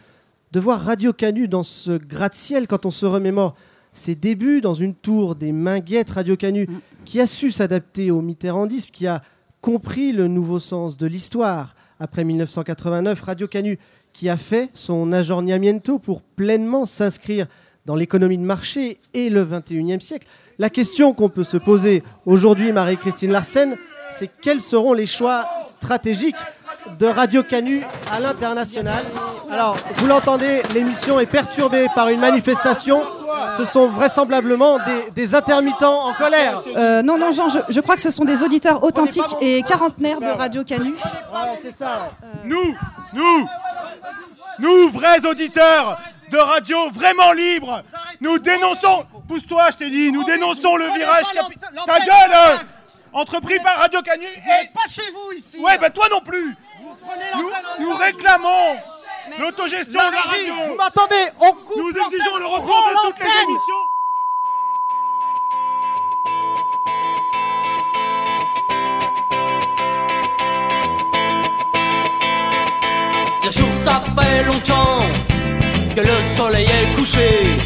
de voir Radio Canu dans ce gratte-ciel quand on se remémore ses débuts dans une tour des Minguettes Radio Canu, qui a su s'adapter au mitterrandisme, qui a compris le nouveau sens de l'histoire. Après 1989, Radio Canu, qui a fait son aggiornamiento pour pleinement s'inscrire dans l'économie de marché et le 21e siècle. La question qu'on peut se poser aujourd'hui, Marie-Christine Larsen, c'est quels seront les choix stratégiques de Radio Canu à l'international. Alors, vous l'entendez, l'émission est perturbée par une manifestation. Ce sont vraisemblablement des, des intermittents en colère. Euh, non, non, Jean, je, je crois que ce sont des auditeurs authentiques et quarantenaires de Radio Canu. Voilà, c'est ça. Nous, nous, nous, vrais auditeurs de radio vraiment libres, nous dénonçons. Pousse-toi, je t'ai dit, nous dénonçons le virage. Ta gueule Entrepris par Radio Canu et. pas chez vous ici Ouais, bah toi non plus Nous, nous réclamons l'autogestion de la radio vous m'entendez On coupe Nous exigeons le retour de toutes les émissions Bien sûr, ça fait longtemps que le soleil est couché.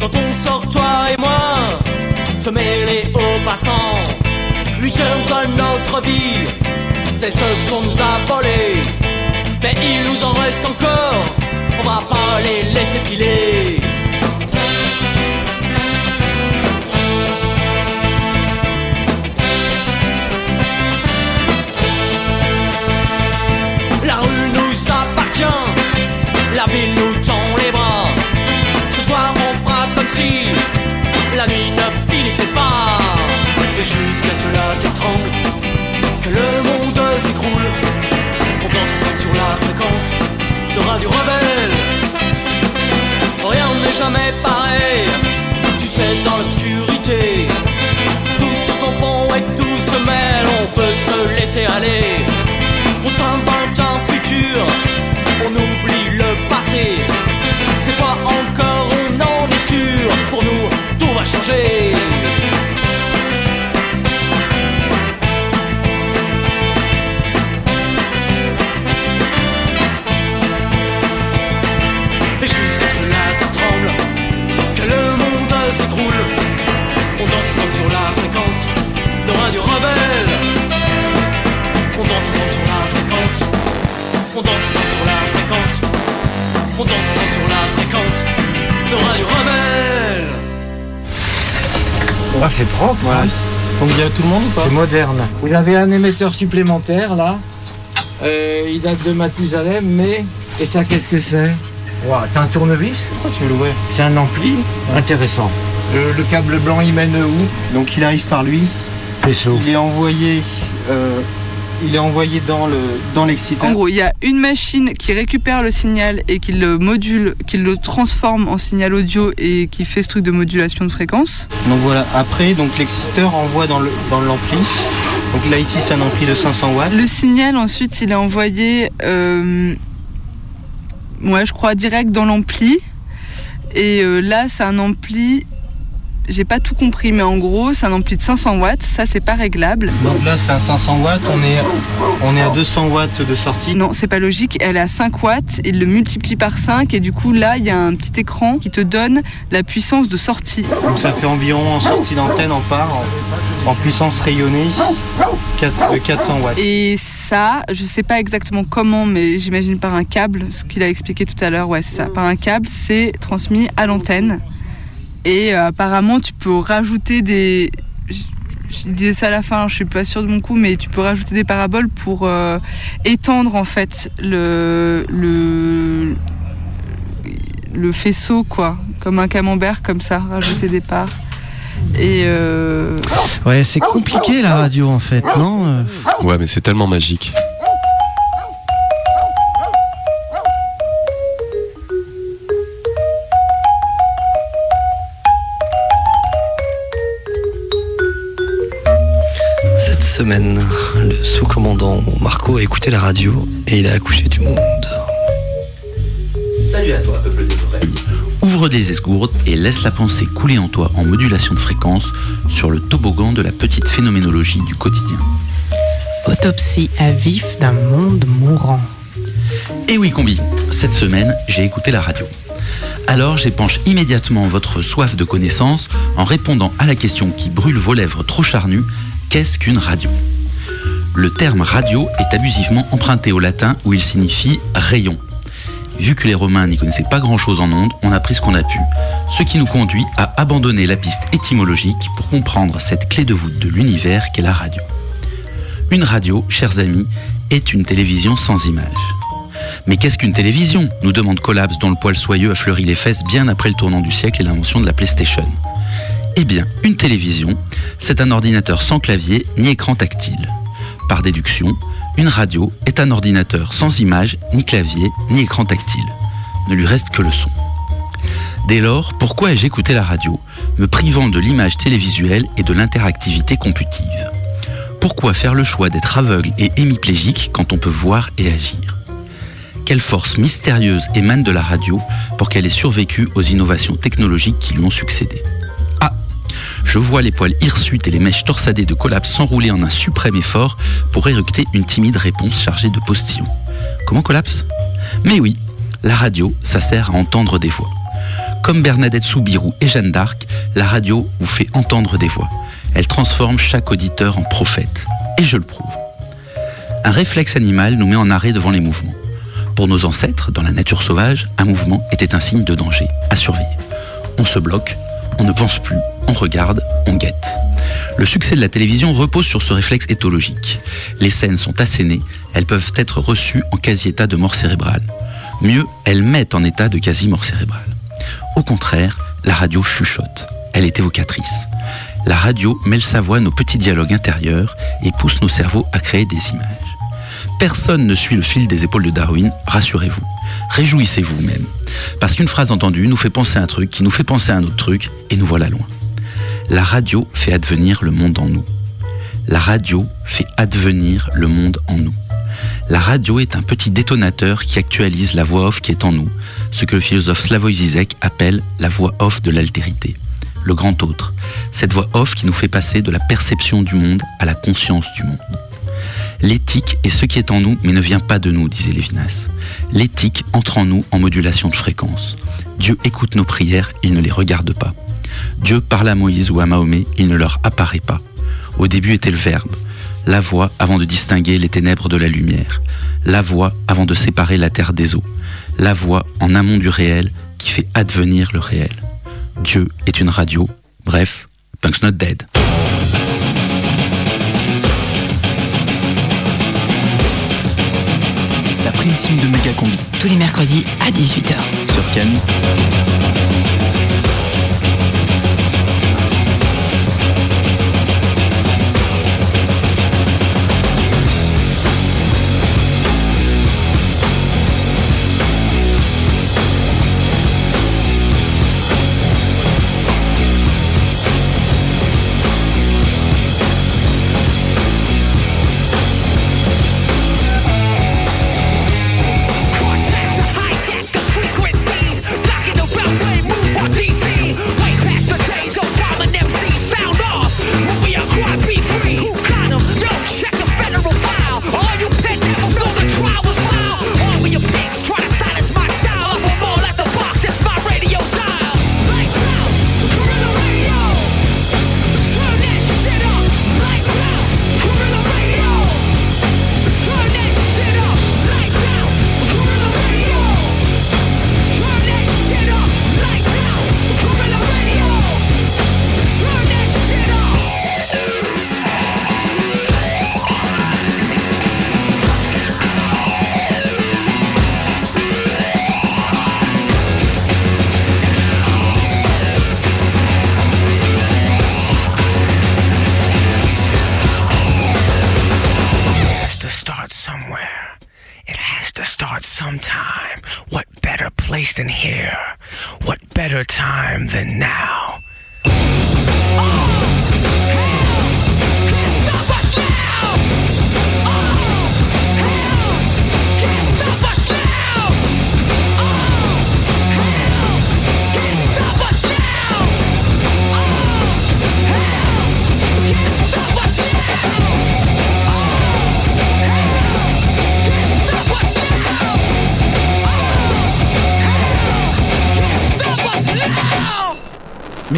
Quand on sort, toi et moi, se mêler aux passants. 8 heures de notre vie, c'est ce qu'on nous a volé. Mais il nous en reste encore, on va pas les laisser filer. La rue nous appartient, la ville nous tend les bras. Ce soir on fera comme si la nuit ne finissait pas. Jusqu'à ce que la terre tremble, que le monde s'écroule, on danse ensemble sur la fréquence de Radio Rebelle. Rien n'est jamais pareil, tu sais, dans l'obscurité. Tout se confond et tout se mêle, on peut se laisser aller. On s'invente un futur, on oublie le passé. Cette fois encore, on en est sûr, pour nous, tout va changer. On danse ensemble sur la fréquence de Radio Rebelle. Ah, c'est propre, voilà. convient à tout le monde ou pas C'est moderne. Vous avez un émetteur supplémentaire là. Euh, il date de Mathusalem, mais. Et ça, qu'est-ce que c'est? Ouah, T'as un tournevis? Pourquoi tu veux l'ouvrir? C'est un ampli Intéressant. Le, le câble blanc, il mène où? Donc il arrive par lui. Faisceau. Il est envoyé. euh, il est envoyé dans le dans. En gros, il y a une machine qui récupère le signal et qui le module, qui le transforme en signal audio et qui fait ce truc de modulation de fréquence. Donc voilà. Après, donc l'exciteur envoie dans le dans l'ampli. Donc là ici c'est un ampli de 500 watts. Le signal, ensuite, il est envoyé, euh, ouais, je crois, direct dans l'ampli. Et euh, là, c'est un ampli, j'ai pas tout compris, mais en gros, c'est un ampli de 500 watts. Ça, c'est pas réglable. Donc là c'est un 500 watts. On est on est à 200 watts de sortie. Non, c'est pas logique. Elle est à 5 watts, il le multiplie par 5 et du coup là, il y a un petit écran qui te donne la puissance de sortie. Donc ça fait environ en sortie d'antenne en part en, en puissance rayonnée 4, euh, 400 watts. Et ça, je sais pas exactement comment, mais j'imagine par un câble, ce qu'il a expliqué tout à l'heure, ouais, c'est ça. Par un câble, c'est transmis à l'antenne. Et euh, apparemment, tu peux rajouter des. Je disais ça à la fin, je suis pas sûre de mon coup, mais tu peux rajouter des paraboles pour euh, étendre en fait le, le le faisceau quoi, comme un camembert comme ça, rajouter des parts. Et euh, Ouais, c'est compliqué la radio en fait, non Ouais, mais c'est tellement magique. Semaine, le sous-commandant Marco a écouté la radio et il a accouché du monde. Salut à toi, peuple des oreilles. Ouvre des esgourdes et laisse la pensée couler en toi en modulation de fréquence sur le toboggan de la petite phénoménologie du quotidien. Autopsie à vif d'un monde mourant. Et oui, combi, cette semaine, j'ai écouté la radio. Alors j'épanche immédiatement votre soif de connaissance en répondant à la question qui brûle vos lèvres trop charnues qu'est-ce qu'une radio? Le terme radio est abusivement emprunté au latin où il signifie rayon. Vu que les Romains n'y connaissaient pas grand-chose en ondes, on a pris ce qu'on a pu, ce qui nous conduit à abandonner la piste étymologique pour comprendre cette clé de voûte de l'univers qu'est la radio. Une radio, chers amis, est une télévision sans image. Mais qu'est-ce qu'une télévision? nous demande Collapse dont le poil soyeux a fleuri les fesses bien après le tournant du siècle et l'invention de la PlayStation. Eh bien, une télévision, c'est un ordinateur sans clavier ni écran tactile. Par déduction, une radio est un ordinateur sans image, ni clavier, ni écran tactile. Ne lui reste que le son. Dès lors, pourquoi ai-je écouté la radio, me privant de l'image télévisuelle et de l'interactivité computive? Pourquoi faire le choix d'être aveugle et hémiplégique quand on peut voir et agir? Quelle force mystérieuse émane de la radio pour qu'elle ait survécu aux innovations technologiques qui lui ont succédé? Je vois les poils hirsutes et les mèches torsadées de collapse s'enrouler en un suprême effort pour éructer une timide réponse chargée de postillons. Comment collapse? Mais oui, la radio, ça sert à entendre des voix. Comme Bernadette Soubirou et Jeanne d'Arc, la radio vous fait entendre des voix. Elle transforme chaque auditeur en prophète. Et je le prouve. Un réflexe animal nous met en arrêt devant les mouvements. Pour nos ancêtres, dans la nature sauvage, un mouvement était un signe de danger, à surveiller. On se bloque, on ne pense plus, on regarde, on guette. Le succès de la télévision repose sur ce réflexe éthologique. Les scènes sont assénées, elles peuvent être reçues en quasi-état de mort cérébrale. Mieux, elles mettent en état de quasi-mort cérébrale. Au contraire, la radio chuchote, elle est évocatrice. La radio mêle sa voix à nos petits dialogues intérieurs et pousse nos cerveaux à créer des images. Personne ne suit le fil des épaules de Darwin, rassurez-vous. Réjouissez-vous même. Parce qu'une phrase entendue nous fait penser à un truc, qui nous fait penser à un autre truc, et nous voilà loin. La radio fait advenir le monde en nous. La radio fait advenir le monde en nous. La radio est un petit détonateur qui actualise la voix off qui est en nous, ce que le philosophe Slavoj Zizek appelle la voix off de l'altérité, le grand autre, cette voix off qui nous fait passer de la perception du monde à la conscience du monde. L'éthique est ce qui est en nous, mais ne vient pas de nous, disait Lévinas. L'éthique entre en nous en modulation de fréquence. Dieu écoute nos prières, il ne les regarde pas. Dieu parle à Moïse ou à Mahomet, il ne leur apparaît pas. Au début était le Verbe, la voix avant de distinguer les ténèbres de la lumière, la voix avant de séparer la terre des eaux, la voix en amont du réel qui fait advenir le réel. Dieu est une radio, bref, Punk's Not Dead. La prime team de Megacombi. Tous les mercredis à 18h. Sur Cannes.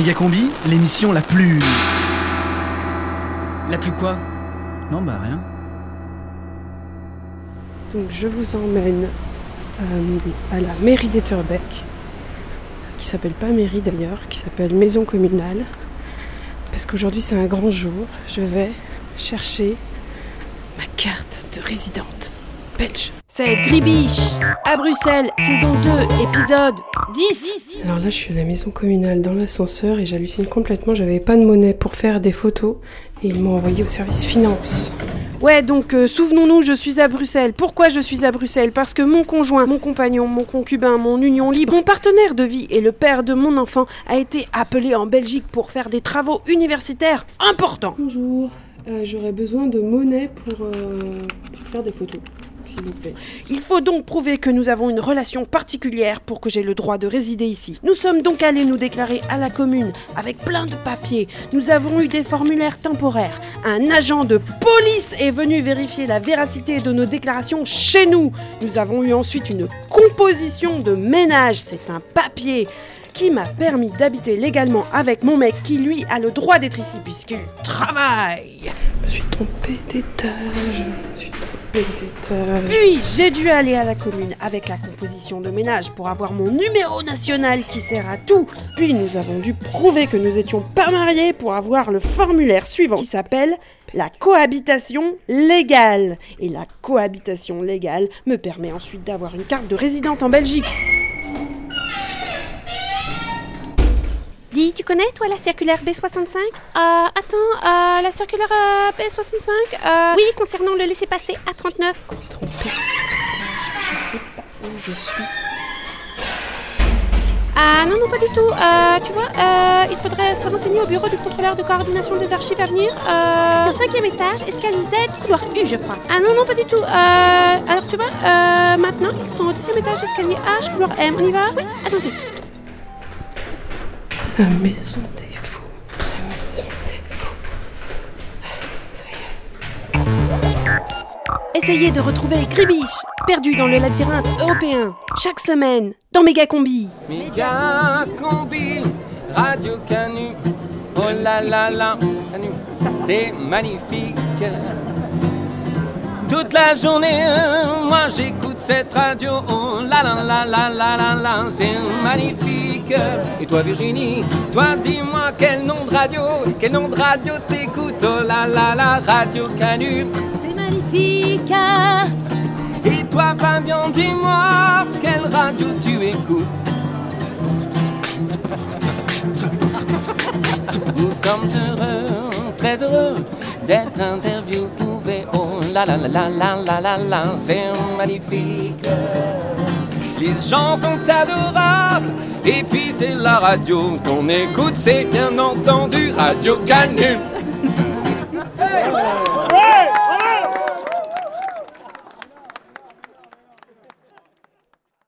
Méga Combi, l'émission la plus. La plus quoi? Non, bah rien. Donc je vous emmène euh, à la mairie d'Etterbeek, qui s'appelle pas mairie d'ailleurs, qui s'appelle maison communale, parce qu'aujourd'hui c'est un grand jour. Je vais chercher ma carte de résidente belge. C'est Gribiche, à Bruxelles, saison 2, épisode 10. Alors là, je suis à la maison communale dans l'ascenseur et j'hallucine complètement. J'avais pas de monnaie pour faire des photos et ils m'ont envoyé au service finance. Ouais, donc euh, souvenons-nous, je suis à Bruxelles. Pourquoi je suis à Bruxelles? Parce que mon conjoint, mon compagnon, mon concubin, mon union libre, mon partenaire de vie et le père de mon enfant a été appelé en Belgique pour faire des travaux universitaires importants. Bonjour, Euh, j'aurais besoin de monnaie pour, euh, pour faire des photos, Il faut donc prouver que nous avons une relation particulière pour que j'ai le droit de résider ici. Nous sommes donc allés nous déclarer à la commune avec plein de papiers. Nous avons eu des formulaires temporaires. Un agent de police est venu vérifier la véracité de nos déclarations chez nous. Nous avons eu ensuite une composition de ménage. C'est un papier qui m'a permis d'habiter légalement avec mon mec qui lui a le droit d'être ici puisqu'il travaille. Je me. Puis j'ai dû aller à la commune avec la composition de ménage pour avoir mon numéro national qui sert à tout. Puis nous avons dû prouver que nous étions pas mariés pour avoir le formulaire suivant qui s'appelle la cohabitation légale. Et la cohabitation légale me permet ensuite d'avoir une carte de résidente en Belgique. Dis, tu connais, toi, la circulaire B65? Euh, attends, euh, la circulaire euh, B65 euh... Oui, concernant le laisser-passer A39. Je sais pas où je suis. Ah non, non, pas du tout. Euh, tu vois, euh, il faudrait se renseigner au bureau du contrôleur de coordination des archives à venir. Euh... C'est au cinquième étage, escalier Z, couloir U, je crois. Ah non, non, pas du tout. Alors tu vois, maintenant, ils sont au deuxième étage, escalier H, couloir M. On y va? Oui, allons-y. La maison des fous. La maison des fous. Essayez de retrouver Gribiche, perdu dans le labyrinthe européen, chaque semaine, dans Méga Combi. Méga combi, Radio Canu. Oh là là là, Canu, c'est magnifique. Toute la journée, moi j'écoute cette radio. Oh là là là là là, c'est magnifique. Et toi Virginie, toi dis-moi quel nom de radio, quel nom de radio t'écoutes. Oh là là là, Radio Canu. C'est magnifique. Et toi, Fabien, dis-moi, quelle radio tu écoutes Nous sommes heureux, très heureux d'être interviewés. Oh là là là là là là là c'est magnifique. Les gens sont adorables. Et puis c'est la radio qu'on écoute, c'est bien entendu Radio Canu.